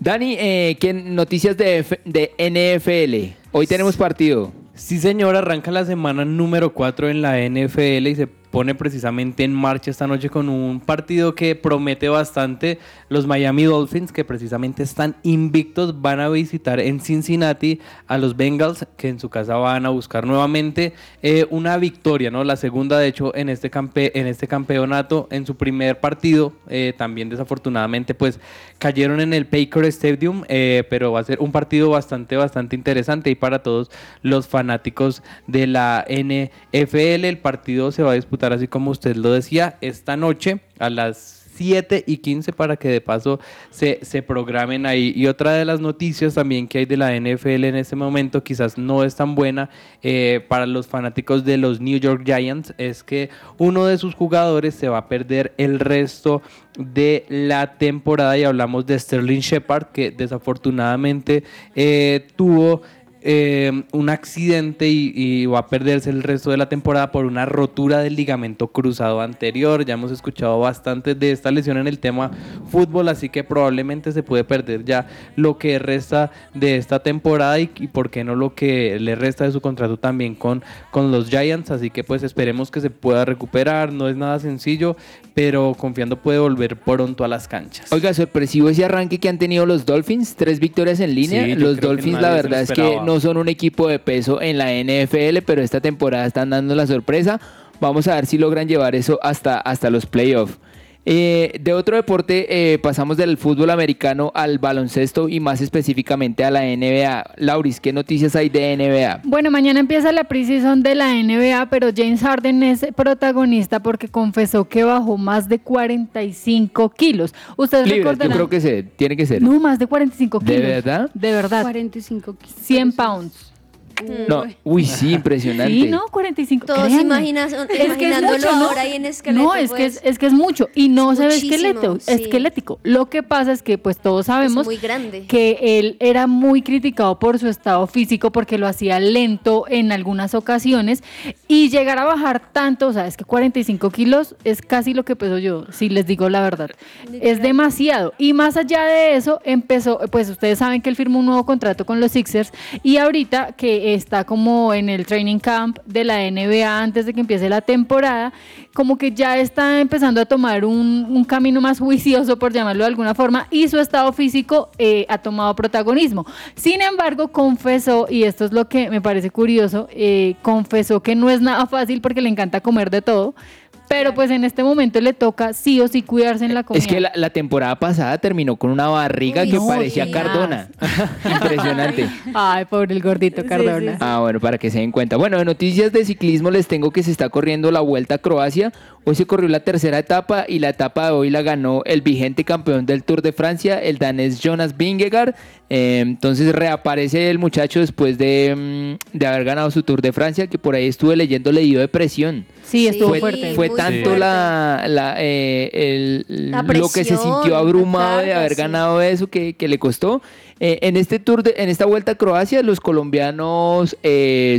Dani, eh, ¿qué noticias de, F- de NFL? Hoy tenemos partido. Sí, señor, arranca la semana número 4 en la NFL y se pone precisamente en marcha esta noche con un partido que promete bastante. Los Miami Dolphins, que precisamente están invictos, van a visitar en Cincinnati a los Bengals, que en su casa van a buscar nuevamente eh, una victoria, ¿no? La segunda, de hecho, en este, campe en este campeonato, en su primer partido, eh, también desafortunadamente, pues cayeron en el Pacer Stadium, eh, pero va a ser un partido bastante, bastante interesante y para todos los fanáticos de la NFL, el partido se va a disputar así como usted lo decía, esta noche a las 7 y 15 para que de paso se, se, programen ahí. Y otra de las noticias también que hay de la NFL en este momento, quizás no es tan buena eh, para los fanáticos de los New York Giants, es que uno de sus jugadores se va a perder el resto de la temporada y hablamos de Sterling Shepard que desafortunadamente eh, tuvo eh, un accidente y, va a perderse el resto de la temporada por una rotura del ligamento cruzado anterior. Ya hemos escuchado bastante de esta lesión en el tema fútbol, así que probablemente se puede perder ya lo que resta de esta temporada y, por qué no lo que le resta de su contrato también con, con los Giants. Así que pues esperemos que se pueda recuperar. No es nada sencillo, pero confiando puede volver pronto a las canchas. Oiga, sorpresivo ese arranque que han tenido los Dolphins, tres victorias en línea. los Dolphins, la verdad es que no son un equipo de peso en la NFL, pero esta temporada están dando la sorpresa. Vamos a ver si logran llevar eso hasta, hasta los playoffs. Eh, de otro deporte, eh, pasamos del fútbol americano al baloncesto y más específicamente a la NBA. Lauris, ¿qué noticias hay de NBA? Bueno, mañana empieza la preseason de la NBA, pero James Harden es protagonista porque confesó que bajó más de 45 kilos. Ustedes Libres, Yo creo que se, tiene que ser. No, más de 45 kilos. ¿De verdad? De verdad. 45 kilos. 100 pounds. No, uy, sí, impresionante. Sí, no, 45. Todos imaginas, es que es mucho, ahora en esqueleto. No, es, que es, es, que es mucho y no se ve esqueleto, esquelético. Lo que pasa es que pues todos sabemos que él era muy criticado por su estado físico porque lo hacía lento en algunas ocasiones y llegar a bajar tanto, o sea, es que 45 kilos es casi lo que peso yo, si les digo la verdad. Es demasiado. Y más allá de eso, empezó, pues ustedes saben que él firmó un nuevo contrato con los Sixers y ahorita que está como en el training camp de la NBA antes de que empiece la temporada, como que ya está empezando a tomar un, camino más juicioso, por llamarlo de alguna forma, y su estado físico eh, ha tomado protagonismo. Sin embargo, confesó, y esto es lo que me parece curioso, eh, confesó que no es nada fácil porque le encanta comer de todo, pero pues en este momento le toca sí o sí cuidarse en la comida. Es que la, temporada pasada terminó con una barriga que parecía Cardona. [laughs] Impresionante. Ay, pobre el gordito Cardona. Ah, bueno, para que se den cuenta. Bueno, de noticias de ciclismo les tengo que se está corriendo la Vuelta a Croacia. Hoy se corrió la tercera etapa y la etapa de hoy la ganó el vigente campeón del Tour de Francia, el danés Jonas Vingegaard. Eh, entonces reaparece el muchacho después de, mm, de, haber ganado su Tour de Francia, que por ahí estuve leyendo, le dio depresión. Sí, estuvo fuerte. Fue tanto la, la, eh, lo que se sintió abrumado de haber ganado eso que, que le costó. Eh, en este tour, de, en esta vuelta a Croacia, los colombianos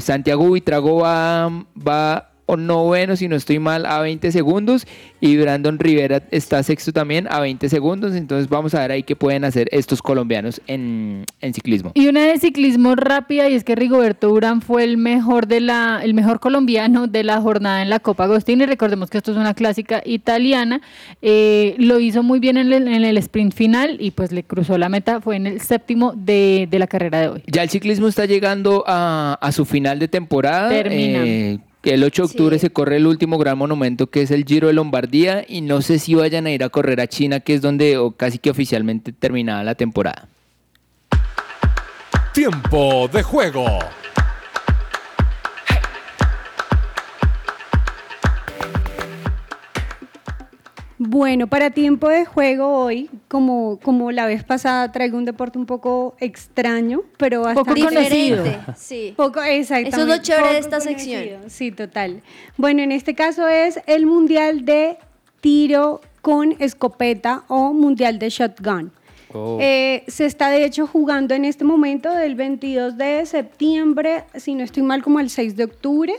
Santiago Buitrago va, va no bueno si no estoy mal, a 20 segundos. Y Brandon Rivera está sexto también a 20 segundos. Entonces vamos a ver ahí qué pueden hacer estos colombianos en, ciclismo. Y una de ciclismo rápida, y es que Rigoberto Urán fue el mejor, de la, el mejor colombiano de la jornada en la Copa Agostini. Recordemos que esto es una clásica italiana. Eh, lo hizo muy bien en el, sprint final y pues le cruzó la meta. Fue en el séptimo de, la carrera de hoy. Ya el ciclismo está llegando a, su final de temporada. Termina. Eh, el 8 de octubre se corre el último gran monumento que es el Giro de Lombardía y no sé si vayan a ir a correr a China, que es donde casi que oficialmente terminada la temporada. Tiempo de juego. Bueno, para tiempo de juego hoy, como, como la vez pasada, traigo un deporte un poco extraño, pero bastante poco diferente. [laughs] Sí. Poco, exactamente. Eso es lo chévere de esta sección. Sí, total. Bueno, en este caso es el Mundial de Tiro con Escopeta o Mundial de Shotgun. Oh. Eh, se está de hecho jugando en este momento del 22 de septiembre, si no estoy mal, como el 6 de octubre.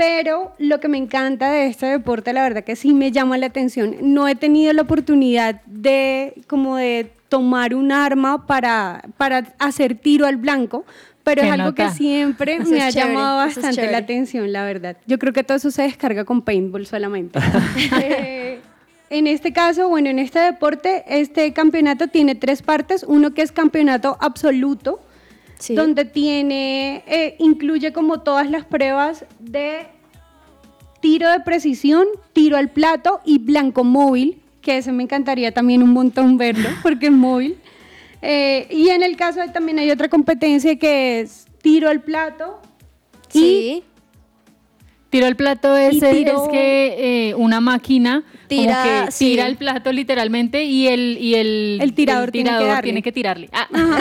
Pero lo que me encanta de este deporte, la verdad que sí me llama la atención. No he tenido la oportunidad de como de tomar un arma para, para hacer tiro al blanco, pero es algo que siempre Eso me ha chévere, llamado es bastante la atención, la verdad. Yo creo que todo eso se descarga con paintball solamente. [laughs] Eh, en este caso, bueno, en este deporte, este campeonato tiene tres partes. Uno que es campeonato absoluto, donde tiene, eh, incluye como todas las pruebas de tiro de precisión, tiro al plato y blanco móvil, que ese me encantaría también un montón verlo, [laughs] porque es móvil. Eh, y en el caso de- también hay otra competencia que es tiro al plato y Tiro al plato es, es que eh, una máquina Tira, como que sí. tira el plato literalmente y el, y el, El tirador tiene que darle. tiene que tirarle. Ah, [laughs]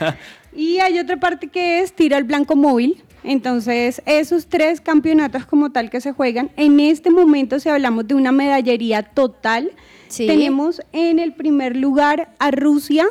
[laughs] Y hay otra parte que es tiro al blanco móvil. Entonces, esos tres campeonatos como tal que se juegan, en este momento, si hablamos de una medallería total, Sí. tenemos en el primer lugar a Rusia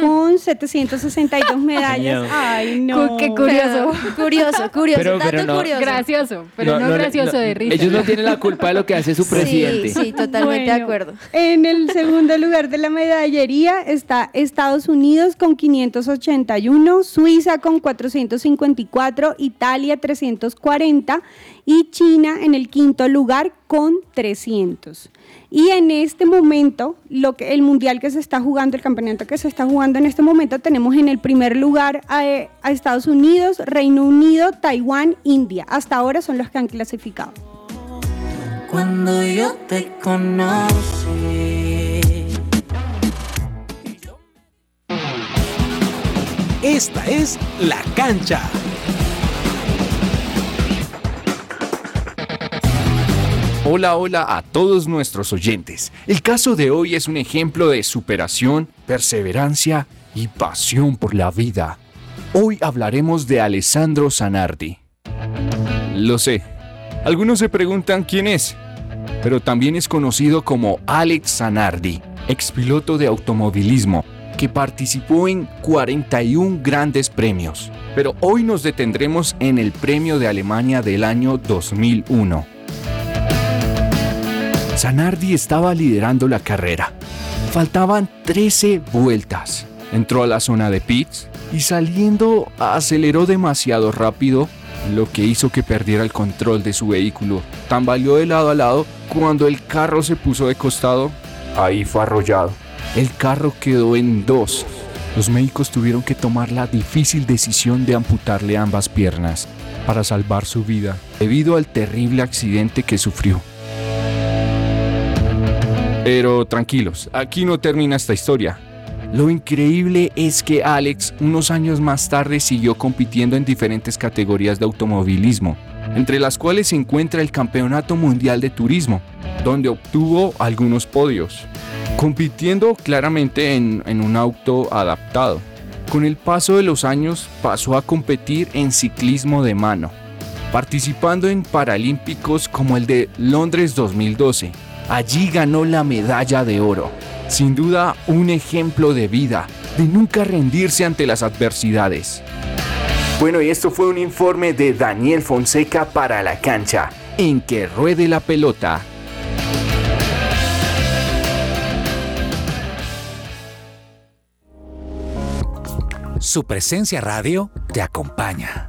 con 762 [laughs] medallas. Ay, no. Qué curioso. Curioso, curioso, Pero- dato pero no- curioso. Gracioso, pero no, gracioso de risa. Ellos no tienen la culpa de lo que hace su presidente. Sí, totalmente de acuerdo. En el segundo lugar de la medallería está Estados Unidos con 581, Suiza con 454, Italia 340 y China en el quinto lugar con 300. Y en este momento, lo que, el mundial que se está jugando, el campeonato que se está jugando en este momento, tenemos en el primer lugar a, a Estados Unidos, Reino Unido, Taiwán, India. Hasta ahora son los que han clasificado. Cuando yo te conocí. Esta es La Cancha. Hola, hola a todos nuestros oyentes. El caso de hoy es un ejemplo de superación, perseverancia y pasión por la vida. Hoy hablaremos de Alessandro Zanardi. Lo sé, algunos se preguntan quién es, pero también es conocido como Alex Zanardi, expiloto de automovilismo, que participó en 41 grandes premios. Pero hoy nos detendremos en el premio de Alemania del año 2001. Zanardi estaba liderando la carrera. Faltaban 13 vueltas. Entró a la zona de pits y saliendo aceleró demasiado rápido, lo que hizo que perdiera el control de su vehículo. Tambaleó de lado a lado cuando el carro se puso de costado. Ahí fue arrollado. El carro quedó en dos. Los médicos tuvieron que tomar la difícil decisión de amputarle ambas piernas para salvar su vida debido al terrible accidente que sufrió. Pero tranquilos, aquí no termina esta historia. Lo increíble es que Alex unos años más tarde siguió compitiendo en diferentes categorías de automovilismo, entre las cuales se encuentra el Campeonato Mundial de Turismo, donde obtuvo algunos podios, compitiendo claramente en, un auto adaptado. Con el paso de los años pasó a competir en ciclismo de mano, participando en Paralímpicos como el de Londres 2012. Allí ganó la medalla de oro. Sin duda, un ejemplo de vida, de nunca rendirse ante las adversidades. Bueno, y esto fue un informe de Daniel Fonseca para la cancha, en que ruede la pelota. Su presencia radio te acompaña.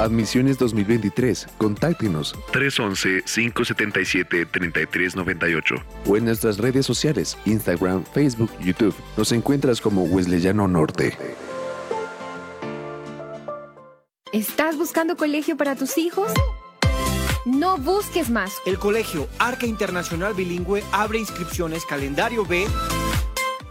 Admisiones 2023. Contáctenos 311-577-3398 o en nuestras redes sociales, Instagram, Facebook, YouTube. Nos encuentras como Wesleyano Norte. ¿Estás buscando colegio para tus hijos? No busques más. El colegio Arca Internacional Bilingüe abre inscripciones calendario B.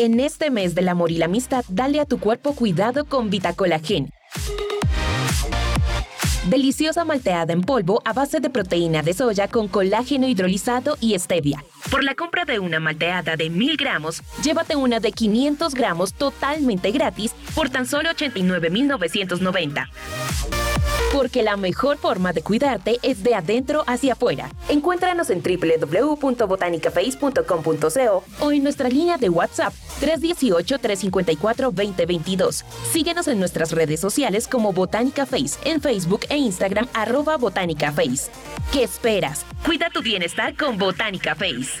En este mes del amor y la amistad, dale a tu cuerpo cuidado con Vitacolagen. Deliciosa malteada en polvo a base de proteína de soya con colágeno hidrolizado y stevia. Por la compra de una malteada de 1000 gramos, llévate una de 500 gramos totalmente gratis por tan solo 89,990. Porque la mejor forma de cuidarte es de adentro hacia afuera. Encuéntranos en www.botanicaface.com.co o en nuestra línea de WhatsApp 318-354-2022. Síguenos en nuestras redes sociales como Botánica Face en Facebook e Instagram arroba Botánica Face. ¿Qué esperas? Cuida tu bienestar con Botánica Face.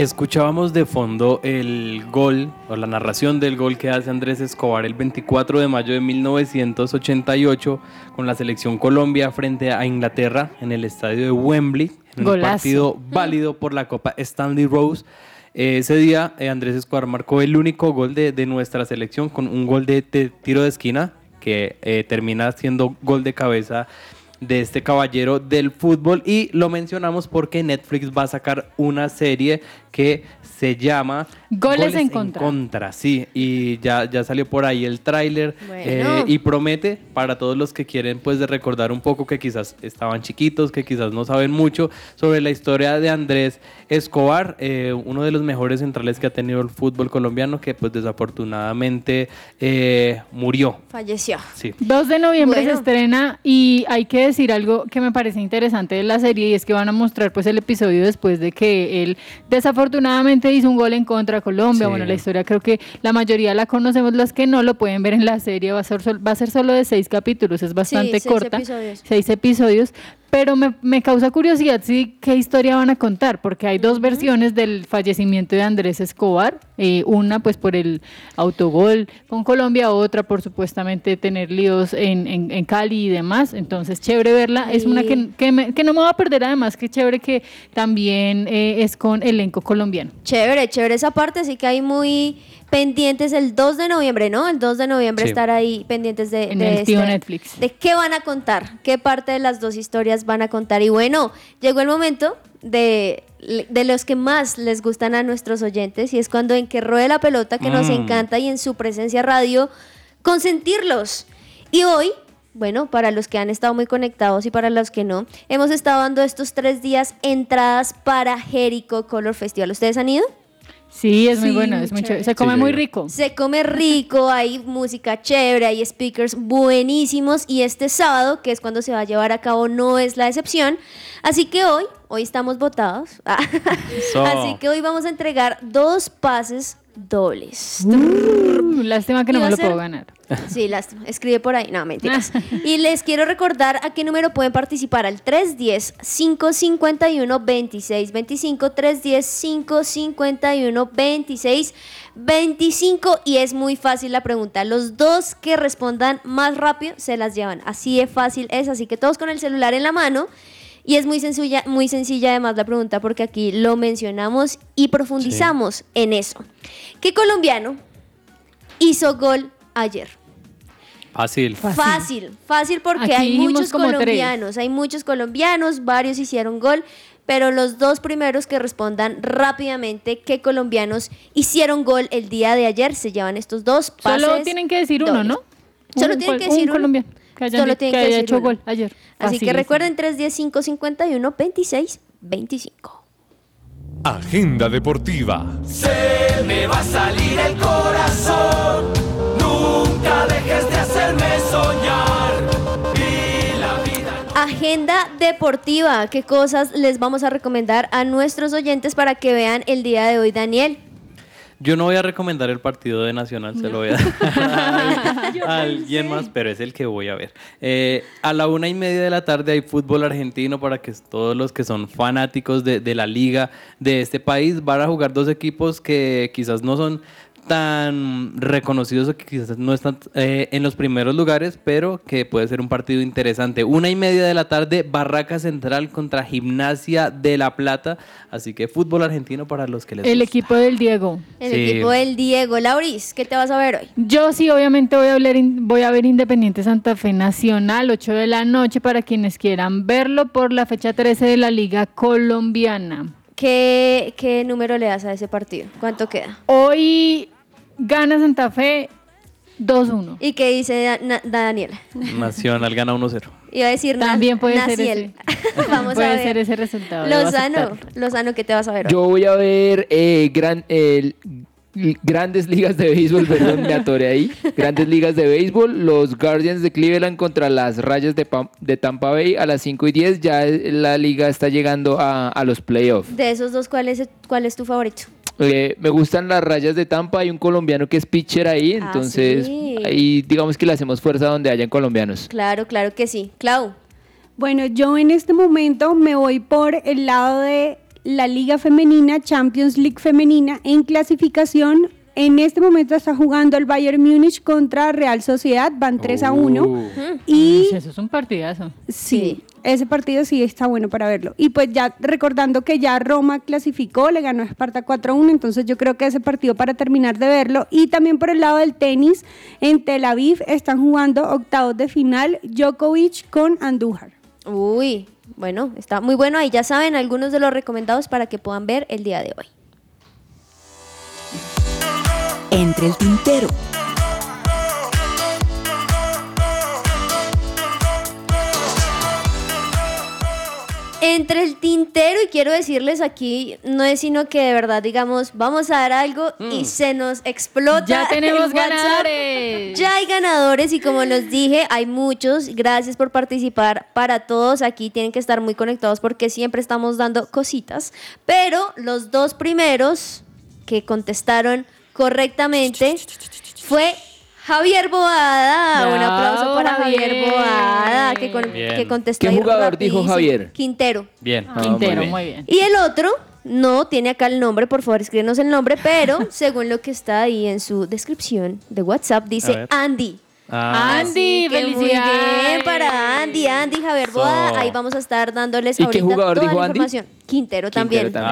Escuchábamos de fondo el gol o la narración del gol que hace Andrés Escobar el 24 de mayo de 1988 con la selección Colombia frente a Inglaterra en el estadio de Wembley, en un partido válido por la Copa Stanley Rose. Ese día eh, Andrés Escobar marcó el único gol de, de nuestra selección con un gol de, de tiro de esquina que eh, termina siendo gol de cabeza de este caballero del fútbol. Y lo mencionamos porque Netflix va a sacar una serie que se llama Goles en contra. sí, y ya, ya salió por ahí el tráiler Bueno. eh, y promete para todos los que quieren pues de recordar un poco que quizás estaban chiquitos, que quizás no saben mucho sobre la historia de Andrés Escobar, eh, uno de los mejores centrales que ha tenido el fútbol colombiano que pues desafortunadamente eh, murió. Falleció. Sí. 2 de noviembre Bueno. se estrena y hay que decir algo que me parece interesante de la serie y es que van a mostrar pues el episodio después de que él desafortunadamente hizo un gol en contra de Colombia. Sí. Bueno, la historia creo que la mayoría la conocemos, los que no lo pueden ver en la serie va a ser, sol- va a ser solo de seis capítulos, es bastante seis corta. episodios. Seis episodios. Pero me, me causa curiosidad sí, qué historia van a contar, porque hay dos versiones del fallecimiento de Andrés Escobar. eh, una pues por el autogol con Colombia, otra por supuestamente tener líos en, en- en Cali y demás. Entonces, chévere verla. Es una que, Sí. que, me- que no me va a perder además, que chévere que también eh, es con elenco colombiano. Chévere, chévere esa parte, así que hay muy pendientes el 2 de noviembre, ¿no? El 2 de noviembre Sí. estar ahí pendientes de, En de el tío este- Netflix. de qué van a contar, qué parte de las dos historias van a contar. Y bueno, llegó el momento de, de los que más les gustan a nuestros oyentes y es cuando en que ruede la pelota que nos Mm. encanta y en su presencia radio consentirlos. Y hoy, bueno, para los que han estado muy conectados y para los que no, hemos estado dando estos tres días entradas para Jericho Color Festival. ¿Ustedes han ido? Sí, es muy Sí, bueno, es muy chévere. chévere. Se come Sí, muy rico. Se come rico, hay música chévere, hay speakers buenísimos y este sábado, que es cuando se va a llevar a cabo, no es la excepción. Así que hoy, hoy estamos votados. [laughs] Así que hoy vamos a entregar dos pases dobles. Uh, lástima que no me lo puedo ganar. [laughs] Sí, lástima. Escribe por ahí. No, mentiras. [laughs] y les quiero recordar a qué número pueden participar al 310-551-2625, 310-551-2625 y es muy fácil la pregunta. Los dos que respondan más rápido se las llevan. Así de fácil es, así que todos con el celular en la mano. Y es muy sencilla, muy sencilla además la pregunta porque aquí lo mencionamos y profundizamos en eso. ¿Qué colombiano hizo gol ayer? Fácil. Fácil, fácil, porque Aquí hay muchos tres. colombianos, hay muchos colombianos, varios hicieron gol, pero los dos primeros que respondan rápidamente qué colombianos hicieron gol el día de ayer se llevan estos dos pases. Solo tienen que decir uno. ¿no? Solo Un tienen que decir un uno. colombiano que, hayan Solo tienen que que haya decir hecho uno. gol ayer. Así que recuerden 310-551-2625. Agenda deportiva. Se me va a salir el corazón. Nunca dejes de hacerme soñar. Y agenda deportiva. ¿Qué cosas les vamos a recomendar a nuestros oyentes para que vean el día de hoy, Daniel? Yo no voy a recomendar el partido de Nacional, se lo voy a dar [laughs] a alguien más, pero es el que voy a ver. Eh, a la una y media de la tarde hay fútbol argentino para que todos los que son fanáticos de, de la liga de este país van a jugar dos equipos que quizás no son tan reconocidos o que quizás no están eh, en los primeros lugares, pero que puede ser un partido interesante. Una y media de la tarde, Barraca Central contra Gimnasia de La Plata. Así que fútbol argentino para los que les El gusta. equipo del Diego. El Sí. equipo del Diego. Lauris, ¿qué te vas a ver hoy? Yo sí, obviamente voy a, hablar in- voy a ver Independiente Santa Fe Nacional, 8 de la noche, para quienes quieran verlo por la fecha 13 de la Liga Colombiana. ¿Qué, qué número le das a ese partido? ¿Cuánto queda? Hoy gana Santa Fe 2-1. ¿Y qué dice Da- Na- Daniela? Nacional gana 1-0. [laughs] Iba a decir Na- También puede ser Naciel. [laughs] Vamos puede a ver. ser ese resultado. debo Lozano. Lozano, ¿qué te vas a ver hoy? Yo voy a ver eh, gran- el- l- grandes ligas de béisbol, [laughs] perdón, me atoré ahí. Grandes ligas de béisbol, los Guardians de Cleveland contra las Rayas de, Pam- de Tampa Bay a las 5 y 10. Ya la liga está llegando a, a los playoffs. De esos dos, ¿cuál es, cuál es tu favorito? Eh, me gustan las Rayas de Tampa, hay un colombiano que es pitcher ahí, Ah, entonces sí. ahí digamos que le hacemos fuerza donde hayan colombianos. Claro, claro que sí. Clau. Bueno, yo en este momento me voy por el lado de la Liga Femenina, Champions League Femenina, en clasificación. En este momento está jugando el Bayern Múnich contra Real Sociedad, van 3 a 1. Y Eso es un partidazo. sí, ese partido sí está bueno para verlo. Y pues ya recordando que ya Roma clasificó, le ganó a Esparta 4 a 1, entonces yo creo que ese partido para terminar de verlo. Y también por el lado del tenis, en Tel Aviv están jugando octavos de final Djokovic con Andújar. Uy, bueno, está muy bueno. Ahí ya saben algunos de los recomendados para que puedan ver el día de hoy. Entre el tintero. Entre el tintero, y quiero decirles aquí, no es sino que de verdad digamos, vamos a dar algo y se nos explota. Ya tenemos ganadores. Ya hay ganadores y como les dije, hay muchos. Gracias por participar. Para todos aquí tienen que estar muy conectados porque siempre estamos dando cositas. Pero los dos primeros que contestaron correctamente fue Javier Boada. Un aplauso para Javier, Javier. Boada que, con- que contestó ¿Qué jugador dijo. Javier? Quintero. Bien. Ah, Quintero, muy muy bien. Y el otro, no tiene acá el nombre, por favor, escríbenos el nombre, pero [laughs] según lo que está ahí en su descripción de WhatsApp, A dice. Andy. Ah. Andy, que Muy felicidades. bien para Andy, Andy, Javier Boada. Ahí vamos a estar dándoles ¿Y qué ahorita jugador toda dijo la Andy? Quintero, también. Quintero.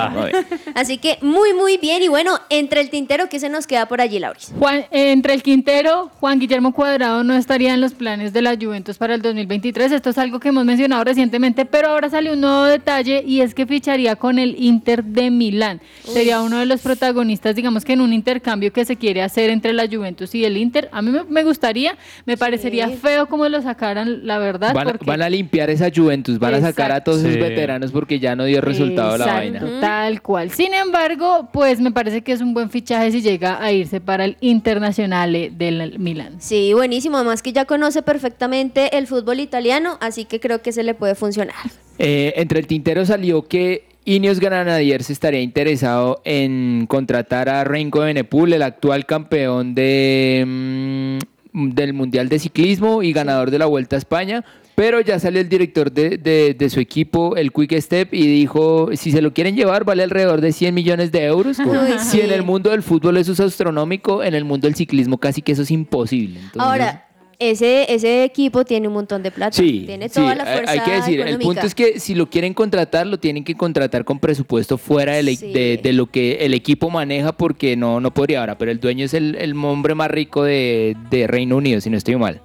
[laughs] Así que muy, muy bien. Y bueno, entre el tintero, ¿qué se nos queda por allí, Lauris? Juan, eh, entre el Quintero, Juan Guillermo Cuadrado no estaría en los planes de la Juventus para el 2023. Esto es algo que hemos mencionado recientemente, pero ahora sale un nuevo detalle y es que ficharía con el Inter de Milán. Sería uno de los protagonistas, digamos que en un intercambio que se quiere hacer entre la Juventus y el Inter. A mí me, me gustaría, me parecería feo como lo sacaran, la verdad. Van, porque- van a limpiar esa Juventus, van a sacar a todos esos Sí. veteranos porque ya no dio resultado la Exacto, vaina. Tal cual. Sin embargo, pues me parece que es un buen fichaje si llega a irse para el Internacional del Milán. Sí, buenísimo. Además que ya conoce perfectamente el fútbol italiano, así que creo que se le puede funcionar. Eh, entre el tintero salió que Ineos Granadiers estaría interesado en contratar a Renko Benepul, el actual campeón de, mm, del Mundial de Ciclismo y ganador de la Vuelta a España. Pero ya salió el director de, de- de su equipo, el Quick Step, y dijo, si se lo quieren llevar, vale alrededor de 100 millones de euros. [laughs] Uy, si sí. en el mundo del fútbol eso es astronómico, en el mundo del ciclismo casi que eso es imposible. Entonces- Ahora, ese, ese equipo tiene un montón de plata. Sí, tiene sí, toda la hay- fuerza hay que decir, el punto es que si lo quieren contratar, lo tienen que contratar con presupuesto fuera del Sí. de, de lo que el equipo maneja porque no, no podría ahora, pero el dueño es el, el hombre más rico de, de Reino Unido, si no estoy mal.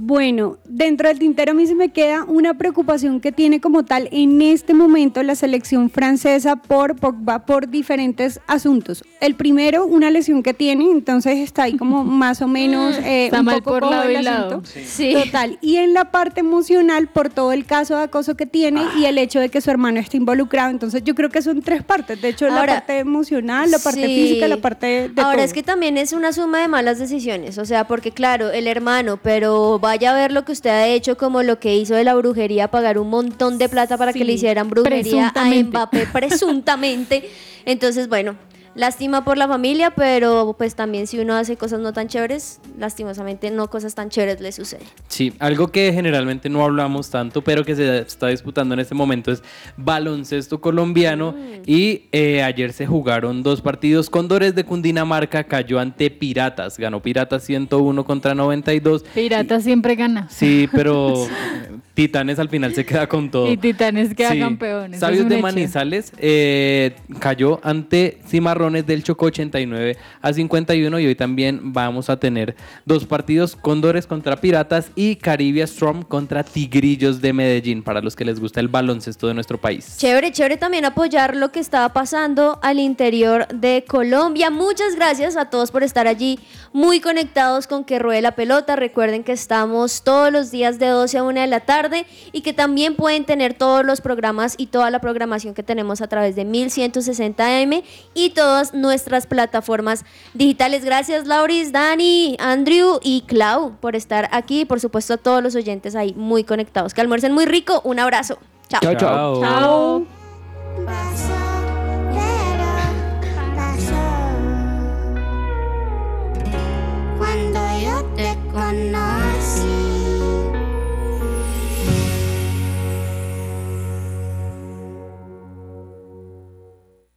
Bueno, dentro del tintero a mí se me queda una preocupación que tiene como tal en este momento la selección francesa por Pogba por diferentes asuntos. El primero, una lesión que tiene, entonces está ahí como [laughs] más o menos eh, Está un mal poco por lado el y lado. asunto. Sí. Total. Y en la parte emocional por todo el caso de acoso que tiene y el hecho de que su hermano esté involucrado. Entonces yo creo que son tres partes. De hecho, la parte emocional, la parte Sí. física, la parte de Ahora todo. es que también es una suma de malas decisiones, o sea, porque claro, el hermano, pero vaya a ver lo que usted ha hecho, como lo que hizo de la brujería, pagar un montón de plata para que le hicieran brujería a. Mbappé presuntamente. [laughs] Entonces, bueno, lástima por la familia, pero pues también si uno hace cosas no tan chéveres, lastimosamente no cosas tan chéveres le suceden. Sí, algo que generalmente no hablamos tanto, pero que se está disputando en este momento es baloncesto colombiano. Y eh, ayer se jugaron dos partidos. Condores de Cundinamarca cayó ante Piratas. Ganó Piratas 101 contra 92. Pirata siempre gana. Sí, pero [laughs] Titanes al final se queda con todo. Y Titanes queda Sí. campeón. Sabios de hecho. Manizales eh, cayó ante Cimarrones del Chocó 89 a 51 y hoy también vamos a tener dos partidos, Condores contra Piratas y Caribia Storm contra Tigrillos de Medellín, para los que les gusta el baloncesto de nuestro país. Chévere, chévere también apoyar lo que está pasando al interior de Colombia. Muchas gracias a todos por estar allí muy conectados con Que Ruede la Pelota. Recuerden que estamos todos los días de 12 a 1 de la tarde y que también pueden tener todos los programas y toda la programación que tenemos a través de 1160M y todas nuestras plataformas digitales. Gracias, Lauris, Dani, Andrew y Clau por estar aquí. Por supuesto, a todos los oyentes ahí muy conectados. Que almuercen muy rico. Un abrazo. Chao. Chao. Chao. chao. chao. no